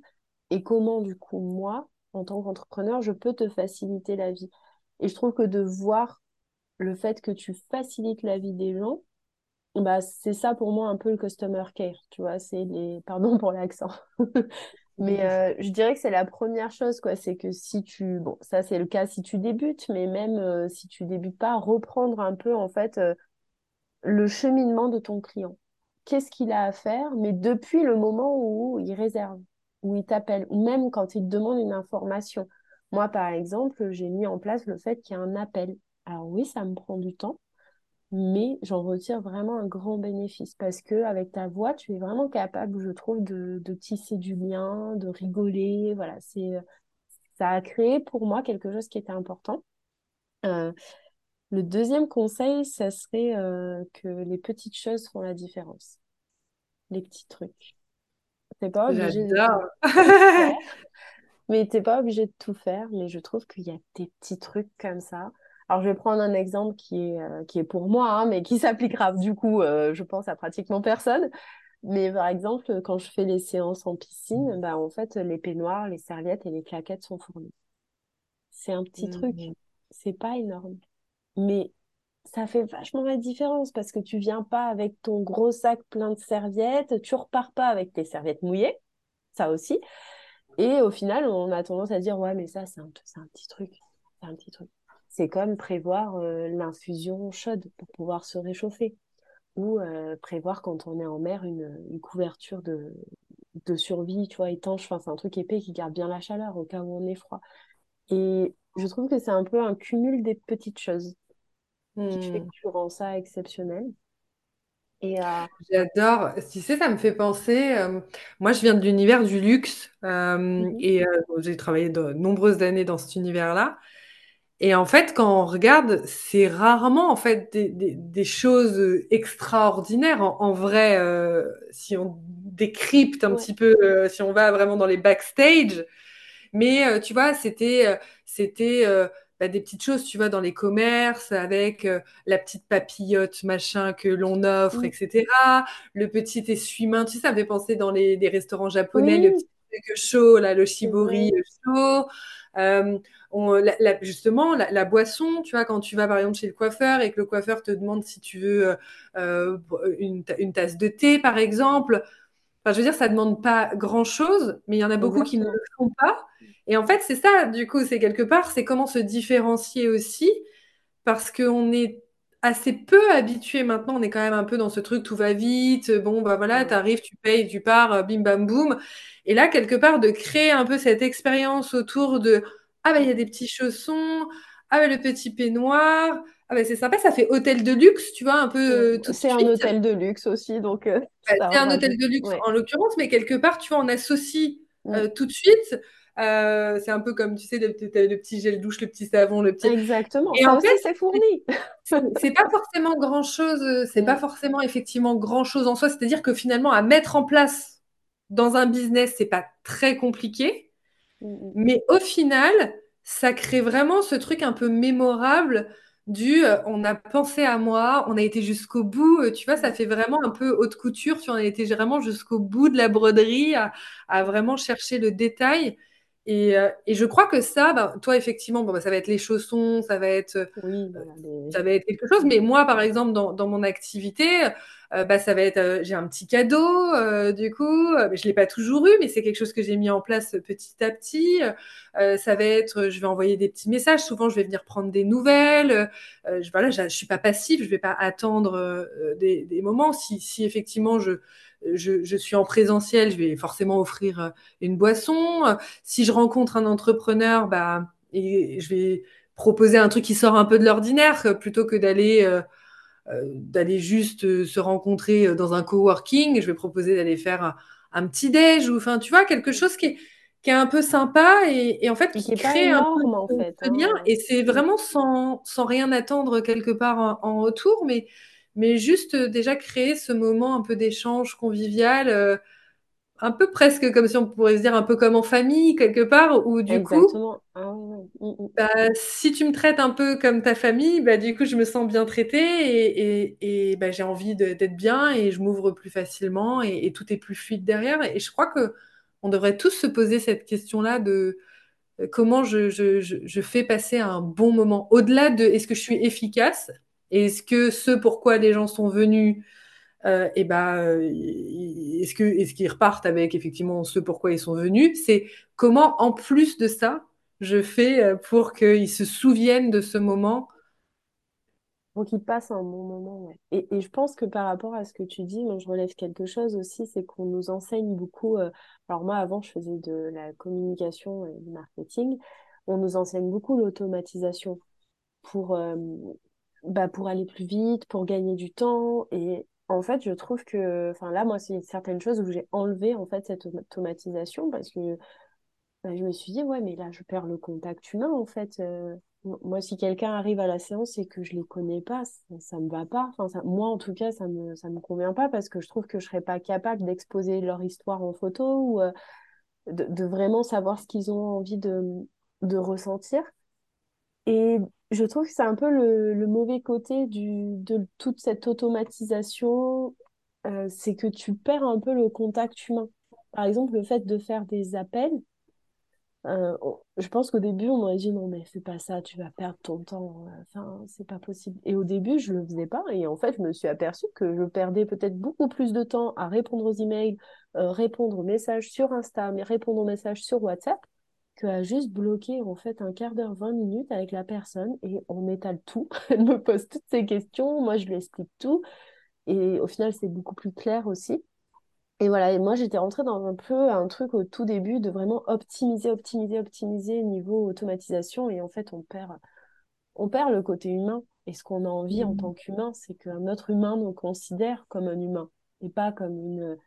Et comment, du coup, moi, en tant qu'entrepreneur, je peux te faciliter la vie? Et je trouve que de voir le fait que tu facilites la vie des gens, bah, c'est ça pour moi un peu le customer care, tu vois, c'est les... Pardon pour l'accent. Mais euh, je dirais que c'est la première chose, quoi. C'est que si tu... Bon, ça, c'est le cas si tu débutes, mais même euh, si tu débutes pas, reprendre un peu, en fait, euh, le cheminement de ton client. Qu'est-ce qu'il a à faire, mais depuis le moment où il réserve, où il t'appelle, ou même quand il te demande une information. Moi, par exemple, j'ai mis en place le fait qu'il y a un appel. Alors oui, ça me prend du temps, mais j'en retire vraiment un grand bénéfice parce que avec ta voix, tu es vraiment capable, je trouve, de, de tisser du lien, de rigoler. Voilà, c'est ça a créé pour moi quelque chose qui était important. Euh, le deuxième conseil, ça serait euh, que les petites choses font la différence. Les petits trucs. T'es pas obligé de mais t'es pas obligé de tout faire. Mais je trouve qu'il y a des petits trucs comme ça. Alors, je vais prendre un exemple qui est, euh, qui est pour moi, hein, mais qui s'appliquera du coup, je pense, à pratiquement personne. Mais par exemple, quand je fais les séances en piscine, bah, en fait, les peignoirs, les serviettes et les claquettes sont fournis. C'est un petit truc. Mmh. C'est pas énorme. Mais ça fait vachement la différence parce que tu viens pas avec ton gros sac plein de serviettes, tu repars pas avec tes serviettes mouillées, ça aussi. Et au final, on a tendance à dire, ouais, mais ça, c'est un, un petit truc. C'est un petit truc. C'est comme prévoir euh, l'infusion chaude pour pouvoir se réchauffer ou euh, prévoir quand on est en mer une, une couverture de, de, survie, tu vois, étanche. Enfin, c'est un truc épais qui garde bien la chaleur au cas où on est froid. Et je trouve que c'est un peu un cumul des petites choses qui fait Hmm. que tu rends ça exceptionnel. Et euh, J'adore. Tu sais, ça me fait penser. euh, moi, je viens de l'univers du luxe euh, mhm, et j'ai travaillé de nombreuses années dans cet univers-là. Et en fait, quand on regarde, c'est rarement en fait des, des- des choses extraordinaires. En, en vrai, si on décrypte un ouais, petit peu, si on va vraiment dans les backstage, mais tu vois, c'était c'était bah, des petites choses, tu vois, dans les commerces avec euh, la petite papillote machin que l'on offre, etc. Le petit essuie-main, tu sais, ça me fait penser dans les, les restaurants japonais, le oui, petit truc chaud, là, le shibori chaud. Euh, on- la- la- justement, la, la boisson, tu vois, quand tu vas par exemple chez le coiffeur et que le coiffeur te demande si tu veux euh, une tasse de thé, par exemple, Enfin, je veux dire, ça demande pas grand-chose, mais il y en a beaucoup qui ne le font pas. Et en fait, c'est ça, du coup, c'est quelque part, c'est comment se différencier aussi, parce qu'on est assez peu habitué maintenant, on est quand même un peu dans ce truc, tout va vite, bon, bah voilà, Ouais. t'arrives, tu payes, tu pars, euh, bim bam boum. Et là, quelque part, de créer un peu cette expérience autour de, ah bah, il y a des petits chaussons, ah bah, le petit peignoir, ah bah, c'est sympa, ça fait hôtel de luxe, tu vois, un peu euh, C'est un suite. hôtel de luxe aussi, donc euh, Bah, c'est un hôtel de luxe Ouais. en l'occurrence, mais quelque part, tu vois, on associe Mm. euh, tout de suite. Euh, c'est un peu comme, tu sais, le, petit gel douche, le petit savon, le petit. Exactement. Et Ça en aussi, fait, c'est fourni. c'est pas forcément grand-chose, euh, c'est pas Mm, forcément effectivement grand-chose en soi. C'est-à-dire que finalement, à mettre en place dans un business, c'est pas très compliqué. mm. Mais au final, ça crée vraiment ce truc un peu mémorable du euh, on a pensé à moi, on a été jusqu'au bout, euh, tu vois, ça fait vraiment un peu haute couture, tu vois, on a été vraiment jusqu'au bout de la broderie, à vraiment chercher le détail. Et, euh, et je crois que ça, ben, toi, effectivement, bon, ben, ça va être les chaussons, ça va être euh, voilà. ça va être quelque chose. Mais moi, par exemple, dans, dans mon activité, euh, bah, ça va être, euh, j'ai un petit cadeau, euh, du coup, je l'ai pas toujours eu, mais c'est quelque chose que j'ai mis en place petit à petit. Ça va être, je vais envoyer des petits messages. Souvent, je vais venir prendre des nouvelles. Je, voilà, je, je suis pas passive, je vais pas attendre des, des moments. Si, si effectivement je je, je, suis en présentiel, je vais forcément offrir euh, une boisson. Euh, Si je rencontre un entrepreneur, bah, et je vais proposer un truc qui sort un peu de l'ordinaire euh, plutôt que d'aller euh, d'aller juste se rencontrer dans un coworking. Je vais proposer d'aller faire un, un petit déj ou enfin tu vois quelque chose qui est qui est un peu sympa et, et en fait qui crée un peu en fait. lien hein. et c'est vraiment sans, sans rien attendre quelque part en, en retour mais mais juste euh, déjà créer ce moment un peu d'échange convivial euh, un peu presque comme si on pourrait se dire un peu comme en famille quelque part où du coup. Ah. Mm, mm. bah, si tu me traites un peu comme ta famille, bah, du coup, je me sens bien traitée et, et, et, bah, j'ai envie d'être bien et je m'ouvre plus facilement et, et tout est plus fluide derrière. Et je crois que on devrait tous se poser cette question-là de euh, comment je, je, je, je fais passer un bon moment. Au-delà de est-ce que je suis efficace? Est-ce que ce pourquoi les gens sont venus euh, et ben, euh, est-ce qu'ils repartent avec effectivement ce pourquoi ils sont venus? C'est comment, en plus de ça, je fais euh, pour qu'ils se souviennent de ce moment? Faut qu'il passe un bon moment. Et, et je pense que par rapport à ce que tu dis, moi je relève quelque chose aussi, c'est qu'on nous enseigne beaucoup. alors moi avant je faisais de la communication et du marketing, on nous enseigne beaucoup l'automatisation pour, bah, pour aller plus vite, pour gagner du temps. Et en fait je trouve que, enfin là moi c'est certaines choses où j'ai enlevé en fait cette automatisation parce que bah, je me suis dit, ouais, mais là, je perds le contact humain, en fait. Euh, moi, si quelqu'un arrive à la séance et que je les connais pas, ça, ça me va pas. Enfin, moi, en tout cas, ça me, ça me convient pas parce que je trouve que je serais pas capable d'exposer leur histoire en photo ou euh, de, de vraiment savoir ce qu'ils ont envie de, de ressentir. Et je trouve que c'est un peu le, mauvais côté de toute cette automatisation, euh, c'est que tu perds un peu le contact humain. Par exemple, le fait de faire des appels, euh, je pense qu'au début, on m'aurait dit non, mais fais pas ça, tu vas perdre ton temps. Enfin, c'est pas possible. Et au début, je le faisais pas. Et en fait, je me suis aperçue que je perdais peut-être beaucoup plus de temps à répondre aux emails, euh, répondre aux messages sur Insta, mais répondre aux messages sur WhatsApp, qu'à juste bloquer en fait un quart d'heure, 20 minutes avec la personne et on étale tout. Elle me pose toutes ses questions, moi je lui explique tout. Et au final, c'est beaucoup plus clair aussi. Et voilà, et moi j'étais rentrée dans un peu un truc au tout début de vraiment optimiser, optimiser, optimiser niveau automatisation. Et en fait, on perd, on perd le côté humain. Et ce qu'on a envie en tant qu'humain, c'est qu'un autre humain nous considère comme un humain et pas comme une,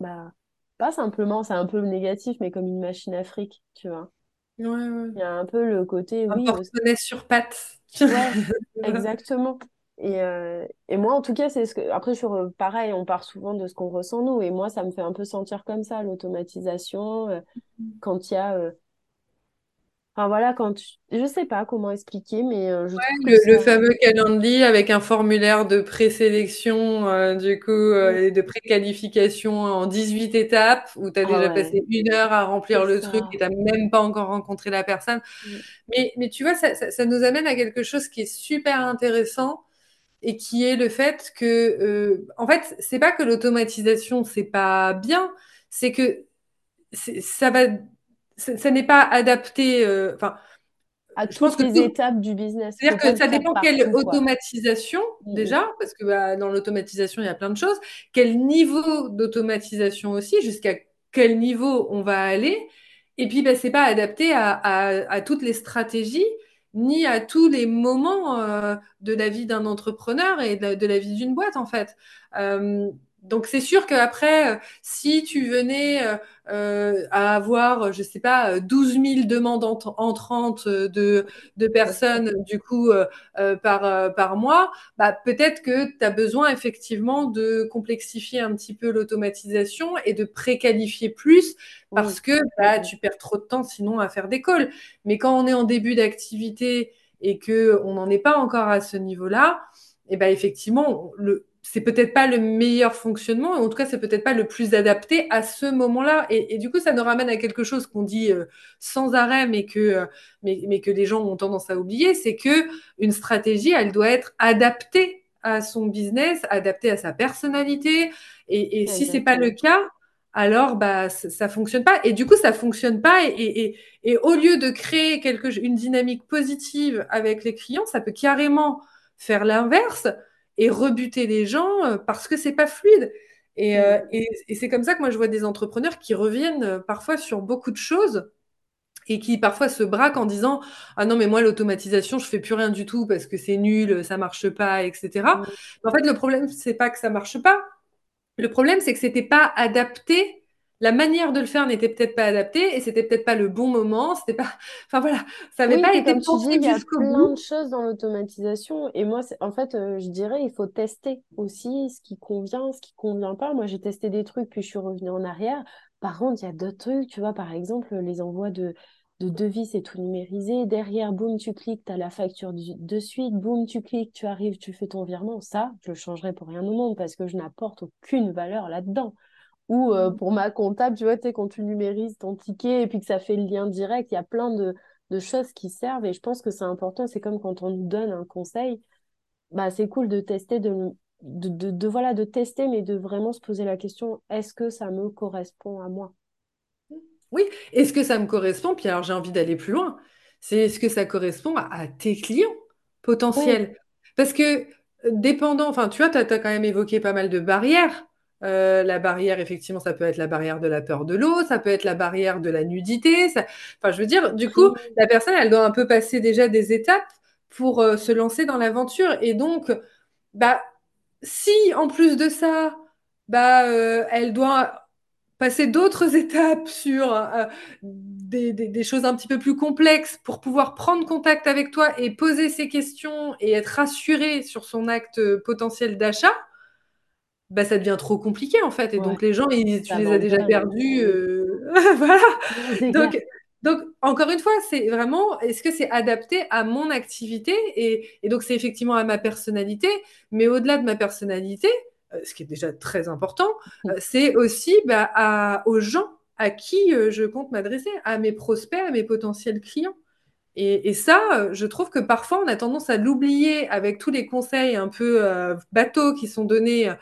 bah, pas simplement, c'est un peu négatif, mais comme une machine à fric, tu vois. Ouais, ouais. Il y a un peu le côté, Un oui, aussi- porte-monnaie sur pattes. ouais, exactement. Et, euh, et moi, en tout cas, c'est ce que. Après, sur euh, pareil, on part souvent de ce qu'on ressent nous. Et moi, ça me fait un peu sentir comme ça, l'automatisation, euh, quand il y a. euh, Enfin voilà, quand tu... Je sais pas comment expliquer, mais euh, je Le, fameux Calendly avec un formulaire de présélection, euh, du coup, euh, et de préqualification en 18 étapes, où tu as Ah déjà ouais, passé une heure à remplir le truc et tu n'as même pas encore rencontré la personne. Mm. Mais, mais tu vois, ça, ça, ça nous amène à quelque chose qui est super intéressant et qui est le fait que, euh, en fait, c'est pas que l'automatisation, c'est pas bien, c'est que ça va, ça, n'est pas adapté. euh, À je toutes pense que les tout, étapes du business, c'est-à-dire que ça dépend quelle quoi. automatisation, Mm, déjà, parce que bah, dans l'automatisation, il y a plein de choses. Quel niveau d'automatisation aussi, jusqu'à quel niveau on va aller. Et puis, bah, c'est pas adapté à, à, à, toutes les stratégies, ni à tous les moments euh, de la vie d'un entrepreneur et de la, de la vie d'une boîte, en fait. Euh, donc, c'est sûr qu'après, euh, si tu venais euh, euh, à avoir, je sais pas, douze mille demandes entrantes de de personnes du coup euh, euh, par, euh, par mois, bah, peut-être que tu as besoin effectivement de complexifier un petit peu l'automatisation et de préqualifier plus parce que bah, tu perds trop de temps sinon à faire des calls. Mais quand on est en début d'activité et que on n'en est pas encore à ce niveau-là, et ben effectivement, le, c'est peut-être pas le meilleur fonctionnement, en tout cas, c'est peut-être pas le plus adapté à ce moment-là. Et, et, du coup, ça nous ramène à quelque chose qu'on dit euh, sans arrêt, mais que, euh, mais, mais, que les gens ont tendance à oublier, c'est que une stratégie, elle doit être adaptée à son business, adaptée à sa personnalité. Et, et si c'est pas le cas, alors bah ça, ça fonctionne pas. Et du coup, ça fonctionne pas. Et, et, et au lieu de créer quelque, une dynamique positive avec les clients, ça peut carrément faire l'inverse et rebuter les gens euh, parce que c'est pas fluide. Et, euh, Mm. et, et c'est comme ça que moi je vois des entrepreneurs qui reviennent euh, parfois sur beaucoup de choses et qui parfois se braquent en disant ah non mais moi l'automatisation je fais plus rien du tout parce que c'est nul, ça marche pas, etc. Mm. Mais en fait le problème c'est pas que ça marche pas, le problème c'est que c'était pas adapté. La manière de le faire n'était peut-être pas adaptée et c'était peut-être pas le bon moment. C'était pas, enfin voilà, ça n'avait Oui, pas été pensé il y a plein de choses dans l'automatisation. Et moi, en fait, euh, je dirais, il faut tester aussi ce qui convient, ce qui convient pas. Moi, j'ai testé des trucs, puis je suis revenue en arrière. Par contre, il y a d'autres trucs, tu vois, par exemple, les envois de, de devis, c'est tout numérisé. Derrière, boum, tu cliques, tu as la facture de suite. Boum, tu cliques, tu arrives, tu fais ton virement. Ça, je le changerais pour rien au monde parce que je n'apporte aucune valeur là-dedans. Ou euh, pour ma comptable, tu vois, tu sais, quand tu numérises ton ticket et puis que ça fait le lien direct, il y a plein de, de choses qui servent. Et je pense que c'est important. C'est comme quand on nous donne un conseil, bah, c'est cool de tester, de, de, de, de, voilà, de tester, mais de vraiment se poser la question, est-ce que ça me correspond à moi? Oui, est-ce que ça me correspond? Puis alors j'ai envie d'aller plus loin. C'est est-ce que ça correspond à, à tes clients Oui, potentiels? Parce que euh, dépendant, enfin tu vois, tu as, quand même évoqué pas mal de barrières. Euh, la barrière, effectivement, ça peut être la barrière de la peur de l'eau, ça peut être la barrière de la nudité. ça- Enfin, je veux dire, du coup, la personne, elle doit un peu passer déjà des étapes pour euh, se lancer dans l'aventure. Et donc, bah, si en plus de ça, bah, euh, elle doit passer d'autres étapes sur des, des, des, choses un petit peu plus complexes pour pouvoir prendre contact avec toi et poser ses questions et être rassuré sur son acte potentiel d'achat, bah, ça devient trop compliqué en fait. Et ouais. donc les gens, ils, tu les as déjà perdus. Euh... voilà. Donc, donc, encore une fois, c'est vraiment, est-ce que c'est adapté à mon activité et, et donc c'est effectivement à ma personnalité, mais au-delà de ma personnalité, euh, ce qui est déjà très important, euh, c'est aussi bah, à, aux gens à qui je compte m'adresser, à mes prospects, à mes potentiels clients. Et, ça, je trouve que parfois, on a tendance à l'oublier avec tous les conseils un peu euh, bateaux qui sont donnés,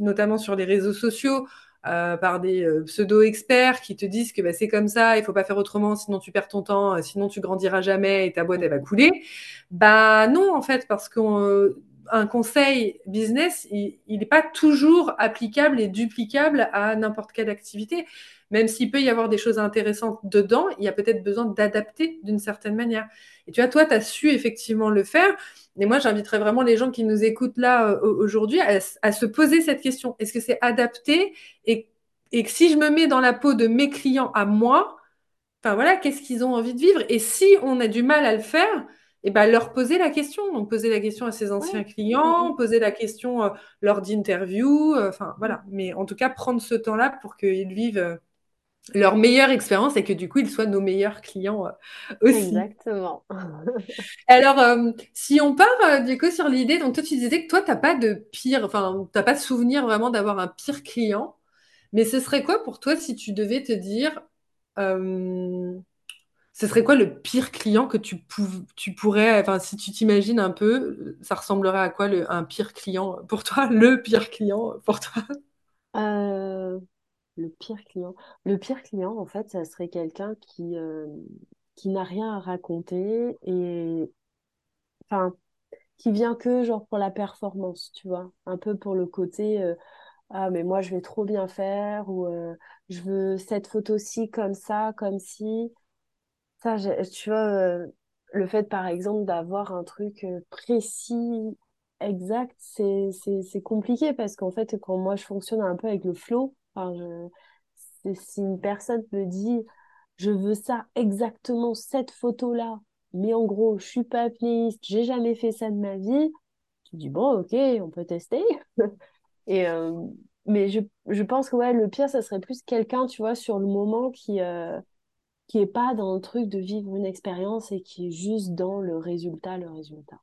notamment sur les réseaux sociaux, euh, par des euh, pseudo-experts qui te disent que bah, c'est comme ça, il faut pas faire autrement, sinon tu perds ton temps, sinon tu grandiras jamais et ta boîte, elle va couler. Bah non, en fait, parce qu'un conseil business, il n'est pas toujours applicable et duplicable à n'importe quelle activité même s'il peut y avoir des choses intéressantes dedans, il y a peut-être besoin d'adapter d'une certaine manière. Et tu vois, toi, tu as su effectivement le faire. Et moi, j'inviterais vraiment les gens qui nous écoutent là euh, aujourd'hui à, à, se poser cette question. Est-ce que c'est adapté et, et que si je me mets dans la peau de mes clients à moi, enfin voilà, qu'est-ce qu'ils ont envie de vivre? Et si on a du mal à le faire, et ben, leur poser la question. Donc, poser la question à ses anciens ouais. clients, poser la question euh, lors d'interviews, enfin, euh, voilà. Mais en tout cas, prendre ce temps-là pour qu'ils vivent leur meilleure expérience et que du coup, ils soient nos meilleurs clients euh, aussi. Exactement. Alors, euh, si on part euh, du coup sur l'idée, donc toi, tu disais que toi, tu n'as pas de pire, enfin, tu n'as pas de souvenir vraiment d'avoir un pire client. Mais ce serait quoi pour toi si tu devais te dire, ce serait quoi le pire client que tu, tu pourrais, enfin, si tu t'imagines un peu, ça ressemblerait à quoi le, un pire client pour toi, le pire client pour toi? Le pire client. Le pire client, en fait, ça serait quelqu'un qui, euh, qui n'a rien à raconter et enfin qui vient que genre pour la performance, tu vois, un peu pour le côté euh, ah mais moi je vais trop bien faire ou euh, je veux cette photo-ci comme ça, comme si ça tu vois le fait par exemple d'avoir un truc précis exact, c'est c'est compliqué parce qu'en fait quand moi je fonctionne un peu avec le flow Enfin. Si une personne me dit, je veux ça exactement, cette photo-là, mais en gros, je suis pas playlist, j'ai jamais fait ça de ma vie, tu dis, bon, ok, on peut tester. Et, euh, mais je, pense que le pire, ça serait plus quelqu'un, tu vois, sur le moment qui, euh, qui est pas dans le truc de vivre une expérience et qui est juste dans le résultat, le résultat.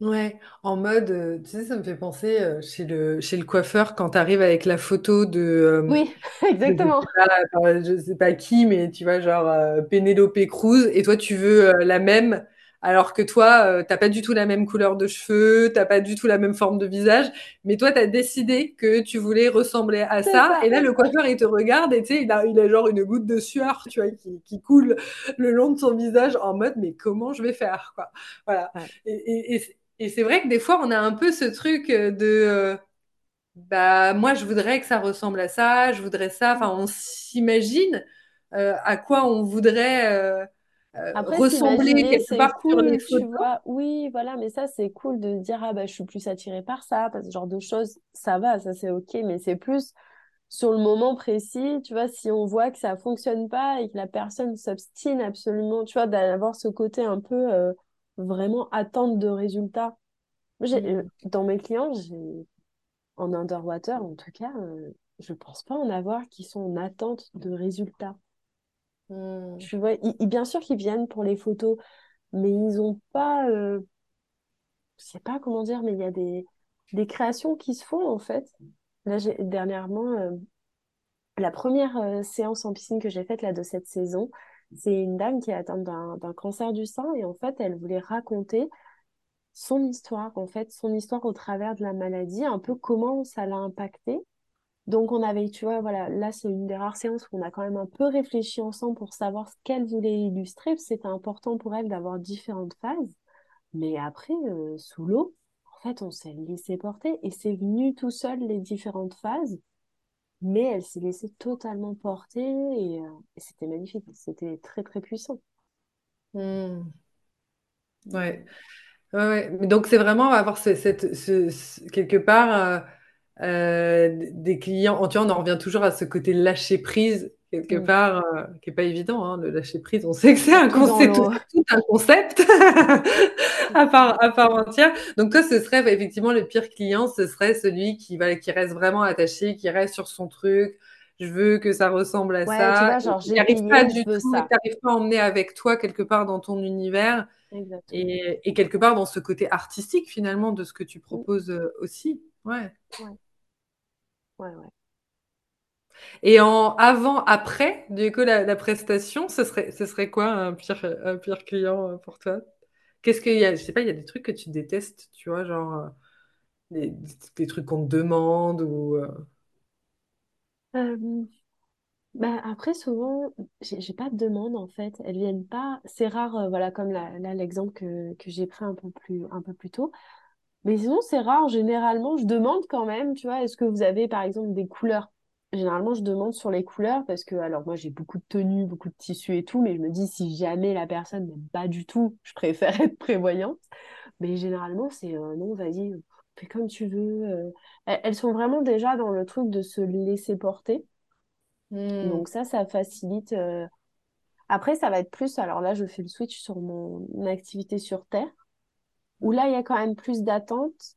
Ouais, en mode, euh, tu sais, ça me fait penser euh, chez le, chez le coiffeur quand tu arrives avec la photo de, euh, Oui, de je exactement. sais pas, enfin, je sais pas qui, mais tu vois, genre euh, Penelope Cruz, et toi tu veux euh, la même, alors que toi, euh, t'as pas du tout la même couleur de cheveux, t'as pas du tout la même forme de visage, mais toi, tu as décidé que tu voulais ressembler à C'est ça, ça. et là, le coiffeur, il te regarde, et tu sais, il a, il a genre une goutte de sueur, tu vois, qui, qui coule le long de son visage en mode, mais comment je vais faire, quoi. Voilà. Ouais. Et, et, et et c'est vrai que des fois, on a un peu ce truc de euh, bah moi, je voudrais que ça ressemble à ça, je voudrais ça. Enfin, on s'imagine euh, à quoi on voudrait euh, euh, Après, ressembler quelque sur les cool, tu vois. Oui, voilà, mais ça, c'est cool de dire, ah bah, je suis plus attirée par ça, parce que ce genre de choses, ça va, ça c'est ok, mais c'est plus sur le moment précis, tu vois, si on voit que ça fonctionne pas et que la personne s'obstine absolument, tu vois, d'avoir ce côté un peu euh, vraiment attente de résultats. J'ai- euh, Mm. Dans mes clients, j'ai, en underwater, en tout cas, euh, je pense pas en avoir qui sont en attente de résultats. Mm. Tu vois, ils- ils- bien sûr qu'ils viennent pour les photos, mais ils ont pas, euh, je sais pas comment dire, mais il y a des, des créations qui se font en fait. Là, j'ai, dernièrement, euh, la première euh, séance en piscine que j'ai faite là de cette saison, c'est une dame qui est atteinte d'un cancer du sein et en fait, elle voulait raconter son histoire, en fait, son histoire au travers de la maladie, un peu comment ça l'a impacté. Donc, on avait, tu vois, voilà, là, c'est une des rares séances où on a quand même un peu réfléchi ensemble pour savoir ce qu'elle voulait illustrer. C'était important pour elle d'avoir différentes phases. Mais après, euh, sous l'eau, en fait, on s'est laissé porter et c'est venu tout seul les différentes phases. Mais elle s'est laissée totalement porter et, euh, et c'était magnifique. C'était très, très puissant. Mm. Ouais. Ouais, donc c'est vraiment avoir ce- cette, ce- ce- quelque part euh, euh, des clients. Tu vois, on en revient toujours à ce côté lâcher prise quelque Mm. part, euh, qui n'est pas évident, hein, de lâcher prise. On sait que c'est un concept, tout un concept à part, à part entière. Donc toi, ce serait effectivement le pire client, ce serait celui qui, va, qui reste vraiment attaché, qui reste sur son truc. Je veux que ça ressemble à Ouais, tu ça. vois, genre, Il j'ai n'arrive pas du veux tout, il ça. n'arrive pas à emmener avec toi quelque part dans ton univers Exactement. et, et quelque part dans ce côté artistique finalement de ce que tu Mm. proposes euh, aussi. Ouais. Ouais. Ouais, ouais. Et en avant, après, du coup, la, prestation, ce serait, ce serait quoi un pire, un pire client euh, pour toi? Qu'est-ce qu'il y a? Je sais pas, il y a des trucs que tu détestes, tu vois, genre euh, des, trucs qu'on te demande ou. euh, bah, après, souvent, j'ai j'ai pas de demande en fait. Elles viennent pas. C'est rare, voilà, comme là, l'exemple que, que j'ai pris un peu plus, un peu plus tôt. Mais sinon, c'est rare. Généralement, je demande quand même, tu vois, est-ce que vous avez par exemple des couleurs? Généralement, je demande sur les couleurs parce que, alors moi, j'ai beaucoup de tenues, beaucoup de tissus et tout, mais je me dis si jamais la personne n'aime pas du tout, je préfère être prévoyante. Mais généralement, c'est euh, non, vas-y, fais comme tu veux. euh. Elles, sont vraiment déjà dans le truc de se laisser porter. hmm, Donc ça, ça facilite. euh. Après, ça va être plus, alors là, je fais le switch sur mon activité sur Terre, où là, il y a quand même plus d'attentes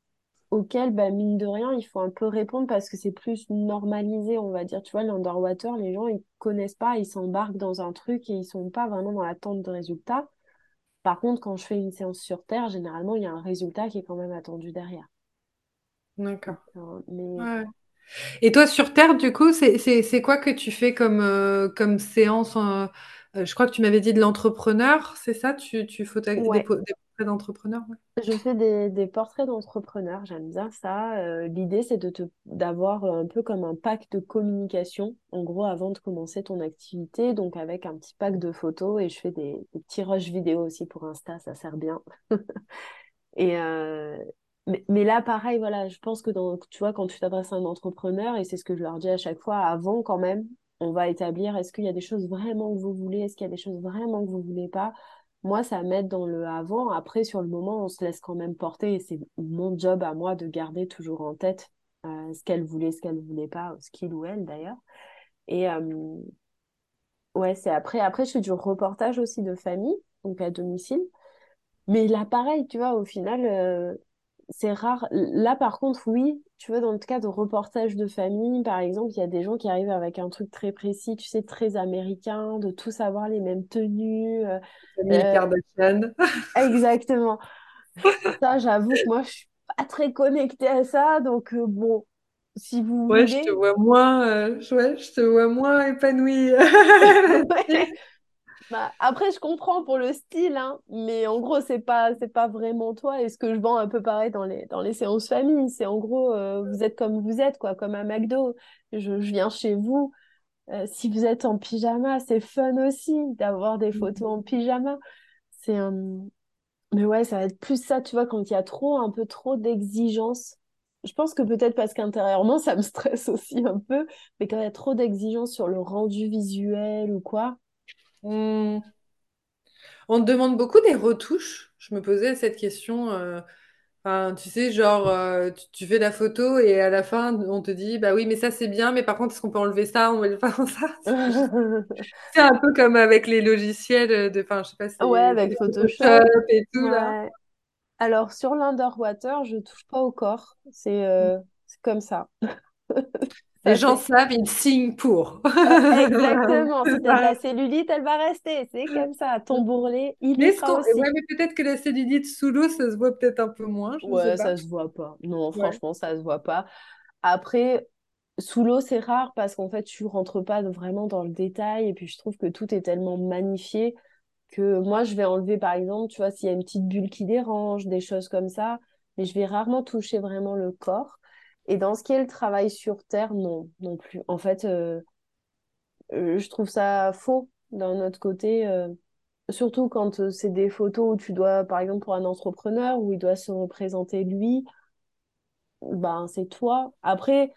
auxquelles, bah, mine de rien, il faut un peu répondre parce que c'est plus normalisé, on va dire. Tu vois, l'underwater, les gens, ils connaissent pas, ils s'embarquent dans un truc et ils sont pas vraiment dans l'attente de résultats. Par contre, quand je fais une séance sur Terre, généralement, il y a un résultat qui est quand même attendu derrière. D'accord. Mais Ouais. Et toi, sur Terre, du coup, c'est, quoi que tu fais comme, euh, comme séance euh, euh, Je crois que tu m'avais dit de l'entrepreneur, c'est ça? Tu, tu ouais, des d'entrepreneurs? Je fais des, portraits d'entrepreneurs, j'aime bien ça. Euh, l'idée, c'est d'avoir un peu comme un pack de communication, en gros, avant de commencer ton activité, donc avec un petit pack de photos et je fais des, petits rushs vidéo aussi pour Insta, ça sert bien. Et euh, mais, mais là, pareil, voilà, je pense que dans, tu vois, quand tu t'adresses à un entrepreneur, et c'est ce que je leur dis à chaque fois, avant quand même, on va établir est-ce qu'il y a des choses vraiment que vous voulez, est-ce qu'il y a des choses vraiment que vous voulez pas? Moi, ça m'aide dans le avant. Après, sur le moment, on se laisse quand même porter, et c'est mon job à moi de garder toujours en tête euh, ce qu'elle voulait, ce qu'elle voulait pas, ce qu'il ou elle d'ailleurs. Et euh, ouais, c'est après, après, je fais du reportage aussi de famille, donc à domicile. Mais là, pareil, tu vois, au final, euh, c'est rare. Là, par contre, oui, tu vois, dans le cas de reportage de famille, par exemple, il y a des gens qui arrivent avec un truc très précis, tu sais, très américain, de tous avoir les mêmes tenues. euh, euh, exactement. Ça, j'avoue que moi, je suis pas très connectée à ça. Donc, euh, bon, si vous Ouais, je te voulez. vois moins, euh, ouais, je te vois moins épanouie Ouais. Bah, après, je comprends pour le style, hein, mais en gros, c'est pas, c'est pas vraiment toi. Et ce que je vends un peu pareil dans les, dans les séances famille, c'est en gros, euh, vous êtes comme vous êtes, quoi, comme à McDo. Je, je viens chez vous. euh, si vous êtes en pyjama, c'est fun aussi d'avoir des photos en pyjama. C'est un... Mais ouais, ça va être plus ça, tu vois, quand il y a trop, un peu trop d'exigences. Je pense que peut-être parce qu'intérieurement, ça me stresse aussi un peu, mais quand il y a trop d'exigences sur le rendu visuel ou quoi. On te demande beaucoup des retouches. Je me posais cette question. euh, enfin, tu sais, genre, euh, tu, tu fais la photo et à la fin, on te dit, bah oui, mais ça c'est bien, mais par contre, est-ce qu'on peut enlever ça? On pas ça? C'est un peu comme avec les logiciels de, enfin, je sais pas, Ouais, avec Photoshop. Photoshop et tout là. Ouais. Alors, sur l'Underwater, je touche pas au corps. C'est euh, c'est comme ça. Les gens savent, ils signent pour. Exactement. Si C'est tu as de la cellulite, elle va rester. C'est comme ça. Ton bourrelet, il Mais sera qu'on... Ouais, aussi. mais peut-être que la cellulite sous l'eau, ça se voit peut-être un peu moins, je ne sais Ouais, pas. ça se voit pas. Non, Ouais. franchement, ça se voit pas. Après, sous l'eau, c'est rare parce qu'en fait, tu rentres pas vraiment dans le détail. Et puis, je trouve que tout est tellement magnifié que moi, je vais enlever, par exemple, tu vois, s'il y a une petite bulle qui dérange, des choses comme ça. Mais je vais rarement toucher vraiment le corps. Et dans ce qui est le travail sur Terre, non, non plus. En fait, euh, euh, je trouve ça faux d'un autre côté. euh, surtout quand euh, c'est des photos où tu dois, par exemple, pour un entrepreneur, où il doit se représenter lui ben c'est toi. Après,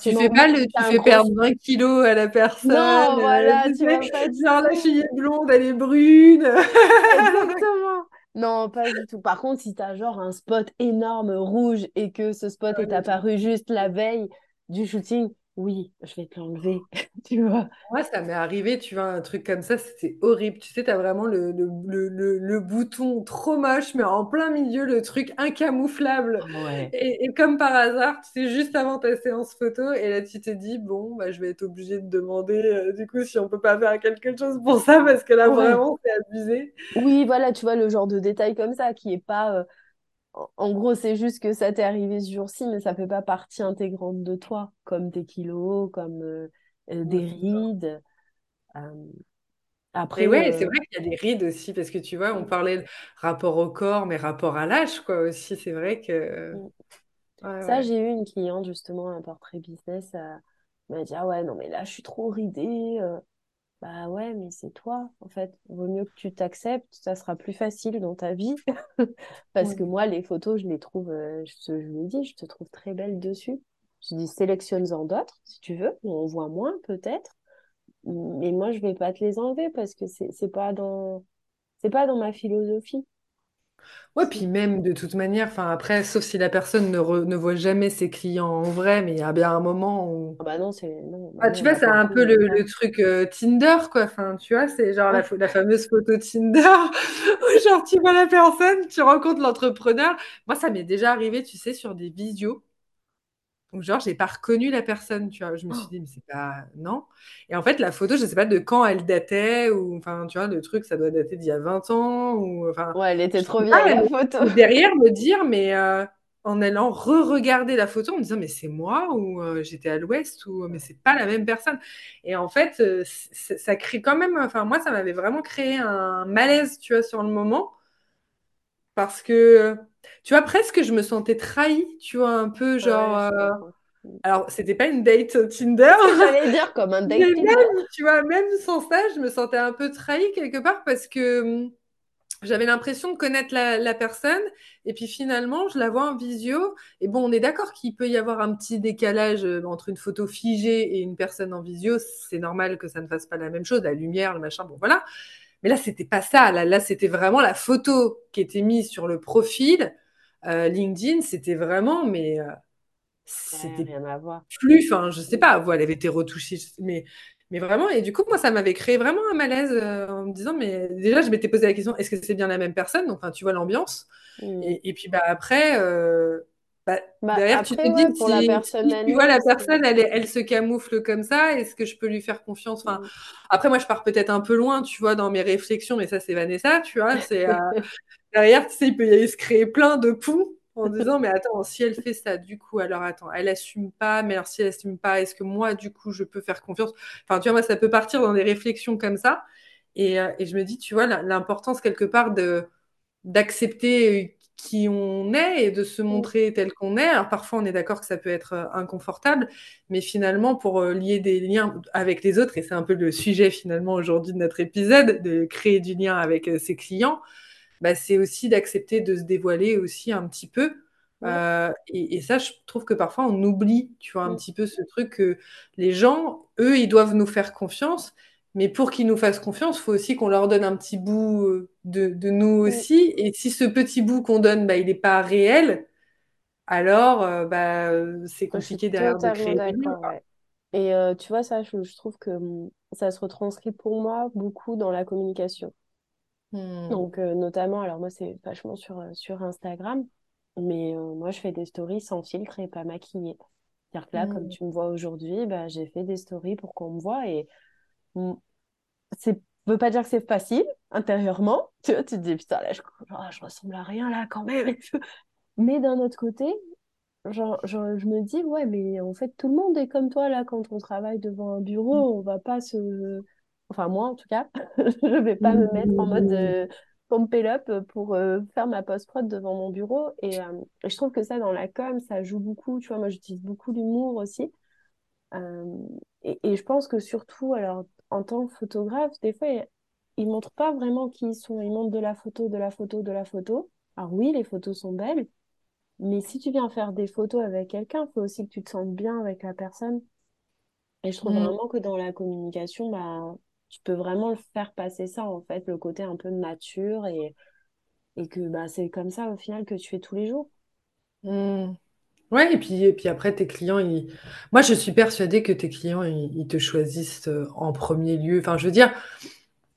Tu forcément, fais oui, pas le, tu fais gros... perdre 20 kilos à la personne. Non, euh, voilà, tu tu sais, vas pas genre la fille est blonde, elle est brune. Exactement. Non, pas du tout. Par contre, si t'as genre un spot énorme rouge et que ce spot Ouais, est apparu juste la veille du shooting, oui, je vais te l'enlever, tu vois. Moi, ça m'est arrivé, tu vois, un truc comme ça, c'était horrible. Tu sais, t'as vraiment le, le, le, le- bouton trop moche, mais en plein milieu, le truc incamouflable. Ouais. Et, et comme par hasard, tu sais, juste avant ta séance photo, et là, tu te dis, bon, bah, je vais être obligée de demander, euh, du coup, si on peut pas faire quelque chose pour ça, parce que là, Ouais. vraiment, c'est abusé. Oui, voilà, tu vois, le genre de détail comme ça qui est pas. euh, En gros, c'est juste que ça t'est arrivé ce jour-ci, mais ça fait pas partie intégrante de toi, comme tes kilos, comme euh, euh, des c'est rides. Euh, Et après, ouais, c'est euh, vrai qu'il y a des rides aussi, parce que tu vois, on parlait de rapport au corps, mais rapport à l'âge, quoi, aussi. C'est vrai que. Ouais, ça, ouais. j'ai eu une cliente, justement, un portrait business, elle m'a dit, ah ouais, non, mais là, je suis trop ridée. Bah ouais, mais c'est toi, en fait. Vaut mieux que tu t'acceptes, ça sera plus facile dans ta vie. Parce que moi, les photos, je les trouve, euh, je, ai dit, je te trouve très belle dessus. Je dis, sélectionne-en d'autres, si tu veux. On voit moins, peut-être. Mais moi, je vais pas te les enlever parce que c'est pas dans, c'est pas dans ma philosophie. Ouais, puis même de toute manière, enfin après, sauf si la personne ne, re- ne voit jamais ses clients en vrai, mais il y a bien un moment où. Ah bah non, c'est, non, bah Ah, non, tu on vois, va c'est pas un peu le, cas. truc euh, Tinder, quoi. Enfin, tu vois, c'est genre la, Ouais. pho- la fameuse photo Tinder où genre tu vois la personne, tu rencontres l'entrepreneur. Moi, ça m'est déjà arrivé, tu sais, sur des visios. Ou genre, j'ai pas reconnu la personne, tu vois. Je me suis Oh, dit, mais c'est pas. Non. Et en fait, la photo, je sais pas de quand elle datait, ou enfin, tu vois, le truc, ça doit dater d'il y a 20 ans, ou enfin, Ouais, elle était trop vieille, la photo. Derrière, me dire, mais euh, en allant re-regarder la photo, en me disant, mais c'est moi, ou euh, j'étais à l'ouest, ou mais c'est pas la même personne. Et en fait, euh, ça crée quand même. Enfin, moi, ça m'avait vraiment créé un malaise, tu vois, sur le moment, parce que. Tu vois, presque, je me sentais trahie, tu vois, un peu genre. Ouais, euh, alors, c'était pas une date Tinder, ce que j'allais dire comme un date Tinder. même, tu vois, même sans ça, je me sentais un peu trahie quelque part parce que hum, j'avais l'impression de connaître la, la personne et puis finalement, je la vois en visio. Et bon, on est d'accord qu'il peut y avoir un petit décalage euh, entre une photo figée et une personne en visio. C'est normal que ça ne fasse pas la même chose, la lumière, le machin, bon voilà. Mais là, c'était pas ça. Là, là c'était vraiment la photo qui était mise sur le profil euh, LinkedIn. C'était vraiment, mais euh, c'était rien à voir. plus, enfin, je sais pas, elle avait été retouchée, mais, mais vraiment, et du coup, moi, ça m'avait créé vraiment un malaise euh, en me disant, mais déjà, je m'étais posé la question, est-ce que c'est bien la même personne? Donc, enfin, tu vois l'ambiance. Hmm. Et, et puis, bah, après, bah, Bah, derrière, tu te ouais, dis, pour la personne si tu vois la personne, elle, elle se camoufle comme ça, est-ce que je peux lui faire confiance? Enfin, Hmm. après, moi, je pars peut-être un peu loin, tu vois, dans mes réflexions, mais ça, c'est Vanessa, tu vois, c'est, euh, Derrière, tu sais, il peut y aller se créer plein de ponts en disant, mais attends, si elle fait ça, du coup, alors attends, elle assume pas, mais alors si elle assume pas, est-ce que moi, du coup, je peux faire confiance? Enfin, tu vois, moi, ça peut partir dans des réflexions comme ça. Et, euh, et je me dis, tu vois, l'importance quelque part de d'accepter qui on est et de se Hmm. montrer tel qu'on est. Alors parfois, on est d'accord que ça peut être euh, inconfortable, mais finalement, pour euh, lier des liens avec les autres, et c'est un peu le sujet finalement aujourd'hui de notre épisode, de créer du lien avec euh, ses clients, bah, c'est aussi d'accepter de se dévoiler aussi un petit peu. Ouais. Euh, et, et ça, je trouve que parfois on oublie, tu vois, un Hmm. petit peu ce truc que les gens, eux, ils doivent nous faire confiance. Mais pour qu'ils nous fassent confiance, il faut aussi qu'on leur donne un petit bout euh, de, de nous Hmm. aussi. Et si ce petit bout qu'on donne, bah, il n'est pas réel, alors euh, bah, c'est compliqué derrière de créer ouais. Et euh, tu vois, ça, je, je trouve que hum, ça se retranscrit pour moi beaucoup dans la communication. Hmm. Donc, euh, notamment, alors moi, c'est vachement sur, sur Instagram, mais moi, je fais des stories sans filtre et pas maquillée. C'est-à-dire que là, comme Hmm. tu me vois aujourd'hui, bah, j'ai fait des stories pour qu'on me voit et c'est veut pas dire que c'est facile intérieurement. Tu vois, tu te dis, putain, là, je, oh, je ressemble à rien là quand même. Mais d'un autre côté, Genre, genre, je me dis, ouais, mais en fait, tout le monde est comme toi, là, quand on travaille devant un bureau, on va pas se... Enfin, moi, en tout cas, je vais pas me mettre en mode Hmm. euh, pump it up pour euh, faire ma post-prod devant mon bureau. Et, euh, et je trouve que ça, dans la com, ça joue beaucoup. Tu vois, moi, j'utilise beaucoup l'humour aussi. Euh, et, et je pense que surtout, alors, en tant que photographe, des fois, ils montrent pas vraiment qui ils sont. Ils montrent de la photo, de la photo, de la photo. Alors oui, les photos sont belles, mais si tu viens faire des photos avec quelqu'un, il faut aussi que tu te sentes bien avec la personne. Et je trouve Hmm. vraiment que dans la communication, bah, tu peux vraiment le faire passer ça, en fait, le côté un peu nature et, et que bah, c'est comme ça, au final, que tu fais tous les jours. Hmm. Ouais et puis et puis après tes clients, ils moi je suis persuadée que tes clients, ils te choisissent, heu, en 1er lieu. Enfin, je veux dire,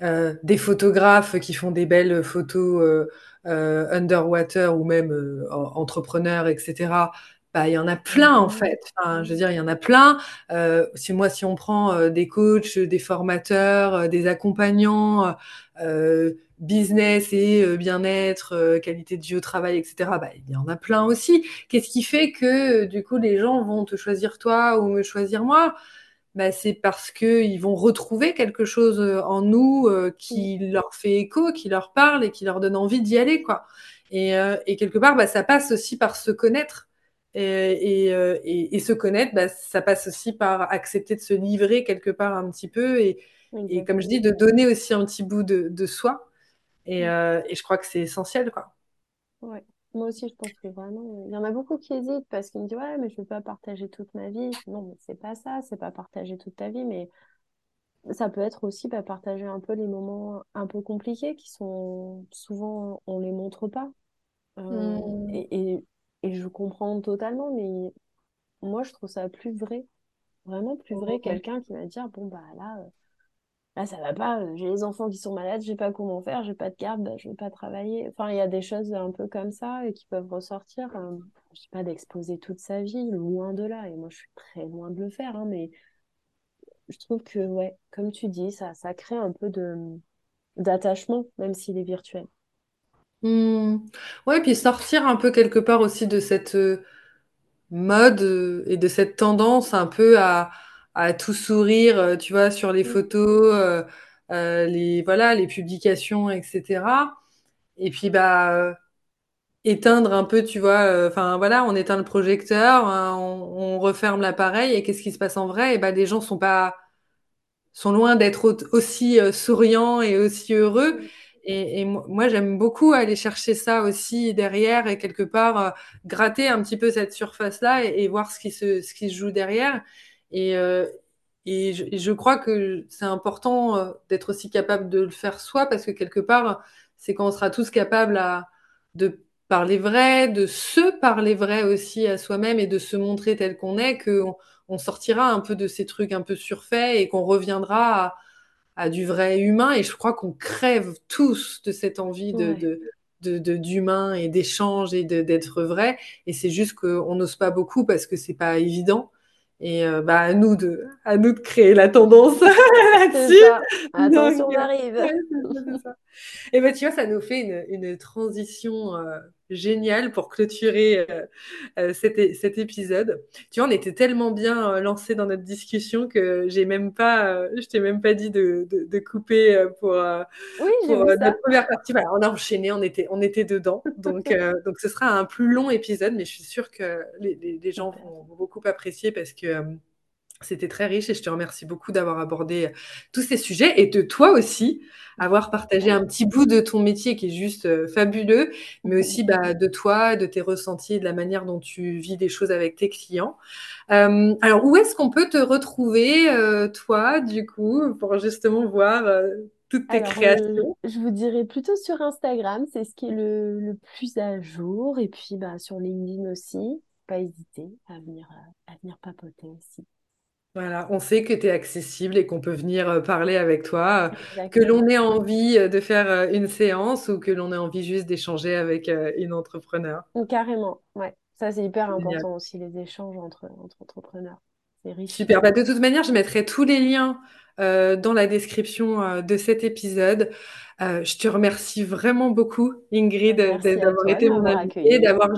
heu, des photographes qui font des belles photos, heu, underwater ou même, entrepreneurs et cetera, bah, il y en a plein en Mmh fait. Enfin, je veux dire, il y en a plein. Heu, si moi, si on prend, heu, des coachs, des formateurs, des accompagnants, business et bien-être, qualité de vie au travail et cetera, bah, il y en a plein aussi. Qu'est-ce qui fait que, du coup, les gens vont te choisir toi ou me choisir moi? Bah, c'est parce qu'ils vont retrouver quelque chose, en nous, heu, Mmh. qui leur fait écho, qui leur parle et qui leur donne envie d'y aller, quoi et quelque part, bah, ça passe aussi par se connaître et et se connaître, bah, ça passe aussi par accepter de se livrer quelque part un petit peu et et comme je dis, de donner aussi un petit bout de de soi et Mmh. heu et je crois que c'est essentiel, quoi. Ouais. Moi aussi, je pense que vraiment, il y en a beaucoup qui hésitent parce qu'ils me disent: «Ouais, mais je veux pas partager toute ma vie». «Non, mais c'est pas ça, c'est pas partager toute ta vie, mais ça peut être aussi, bah, partager un peu les moments un peu compliqués qui sont souvent, on les montre pas». Mmh. et et et je comprends totalement, mais moi, je trouve ça plus vrai, vraiment plus vrai, quelqu'un qui va dire: «Bon, bah, là, heu, là, ça va pas, heu, j'ai les enfants qui sont malades, je sais pas comment faire, j'ai pas de garde, bah, je vais pas travailler». Enfin, il y a des choses un peu comme ça et qui peuvent ressortir, je dis pas d'exposer toute sa vie, loin de là et moi, je suis très loin de le faire, hein, mais je trouve que, ouais, comme tu dis, ça ça crée un peu de, d'attachement, même s'il est virtuel. Mmh. Ouais, puis sortir un peu quelque part aussi de cette, heu, mode, heu et de cette tendance un peu à à tout sourire, heu, tu vois, sur les Mmh. photos, les voilà, les publications et cetera et puis, bah, éteindre un peu, tu vois, enfin, voilà, on éteint le projecteur, heu, on on referme l'appareil et qu'est-ce qui se passe en vrai? Et bah, les gens sont pas sont loin d'être aussi, souriants et aussi heureux Mmh. Et et mo moi, j'aime beaucoup aller chercher ça aussi derrière et quelque part, heu, gratter un petit peu cette surface-là et voir ce qui se joue derrière. Et et je crois que c'est important, heu, d'être aussi capable de le faire soi parce que quelque part, c'est quand on sera tous capables de parler vrai, de se parler vrai aussi à soi-même et de se montrer tel qu'on est, qu'on on sortira un peu de ces trucs un peu surfaits et qu'on reviendra à à du vrai humain. Et je crois qu'on crève tous de cette envie de Ouais. de d'humain et d'échange et de d'être vrai. Et c'est juste qu'on n'ose pas beaucoup parce que c'est pas évident. Et heu, bah, à nous de à nous de créer la tendance là-dessus. donc Attention, on heu, arrive. ouais, c'est ça, c'est ça. Et bah, tu vois, ça nous fait une une transition, heu, géniale pour clôturer, heu heu, cet épisode. Tu vois, on était tellement bien, heu, lancés dans notre discussion que j'ai même pas, je t'ai même pas dit de de de couper, pour, Oui, pour, notre 1re partie. Voilà, on a enchaîné, on était on était dedans donc donc ce sera un plus long épisode mais je suis sûre que les les les gens vont vont beaucoup apprécier parce que, c'était très riche et je te remercie beaucoup d'avoir abordé, heu, tous ces sujets et de toi aussi, avoir partagé un petit bout de ton métier qui est juste, heu, fabuleux, mais aussi, bah, de toi, de tes ressentis de la manière dont tu vis des choses avec tes clients. Hem, alors où est-ce qu'on peut te retrouver, toi, du coup, pour justement voir, toutes tes Alors, créations? je vous dirais plutôt sur Instagram, c'est ce qui est le le plus à jour et puis, bah, sur LinkedIn aussi, pas hésiter à venir, à venir papoter aussi. Voilà, on sait que tu es accessible et qu'on peut venir, heu, parler avec toi, heu, que l'on ait envie, heu, de faire, une séance ou que l'on ait envie juste d'échanger avec, une entrepreneur. Carrément, ouais. Ça, c'est hyper Génial. important aussi, les échanges entre entre entrepreneurs. C'est riche. Super, bah, de toute manière, je mettrai tous les liens, dans la description, de cet épisode. Je te remercie vraiment beaucoup Ingrid, merci d'avoir toi été mon invitée, d'avoir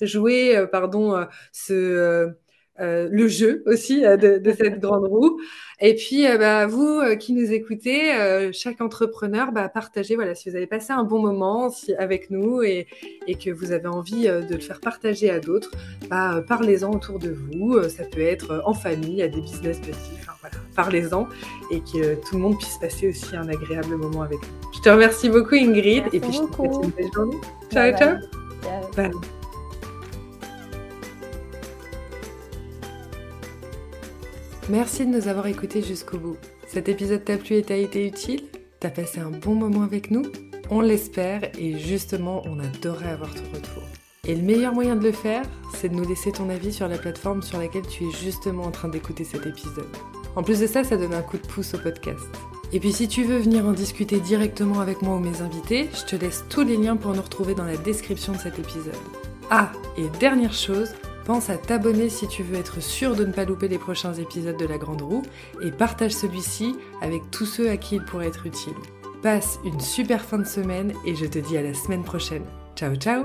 joué, pardon, ce, heu, le jeu aussi, heu, de de cette grande roue et puis, heu, bah, vous, qui nous écoutez, chaque entrepreneur, bah, partagez, voilà, si vous avez passé un bon moment si avec nous et et que vous avez envie, de le faire partager à d'autres, bah, parlez-en autour de vous, ça peut être, en famille, à des business buddies, enfin voilà, parlez-en et que tout le monde puisse passer aussi un agréable moment avec vous. Je te remercie beaucoup Ingrid et Merci puis je te souhaite une beaucoup. belle journée. Ciao, ciao. bye. Ciao. Bye. Merci de nous avoir écoutés jusqu'au bout. Cet épisode t'a plu et t'a été utile? Tu as passé un bon moment avec nous? On l'espère et justement, on adorait avoir ton retour. Et le meilleur moyen de le faire, c'est de nous laisser ton avis sur la plateforme sur laquelle tu es justement en train d'écouter cet épisode. En plus de ça, ça donne un coup de pouce au podcast. Et puis si tu veux venir en discuter directement avec moi ou mes invités, je te laisse tous les liens pour nous retrouver dans la description de cet épisode. Ah, et dernière chose, pense à t'abonner si tu veux être sûr de ne pas louper les prochains épisodes de La Grande Roue et partage celui-ci avec tous ceux à qui il pourrait être utile. Passe une super fin de semaine et je te dis à la semaine prochaine. Ciao ciao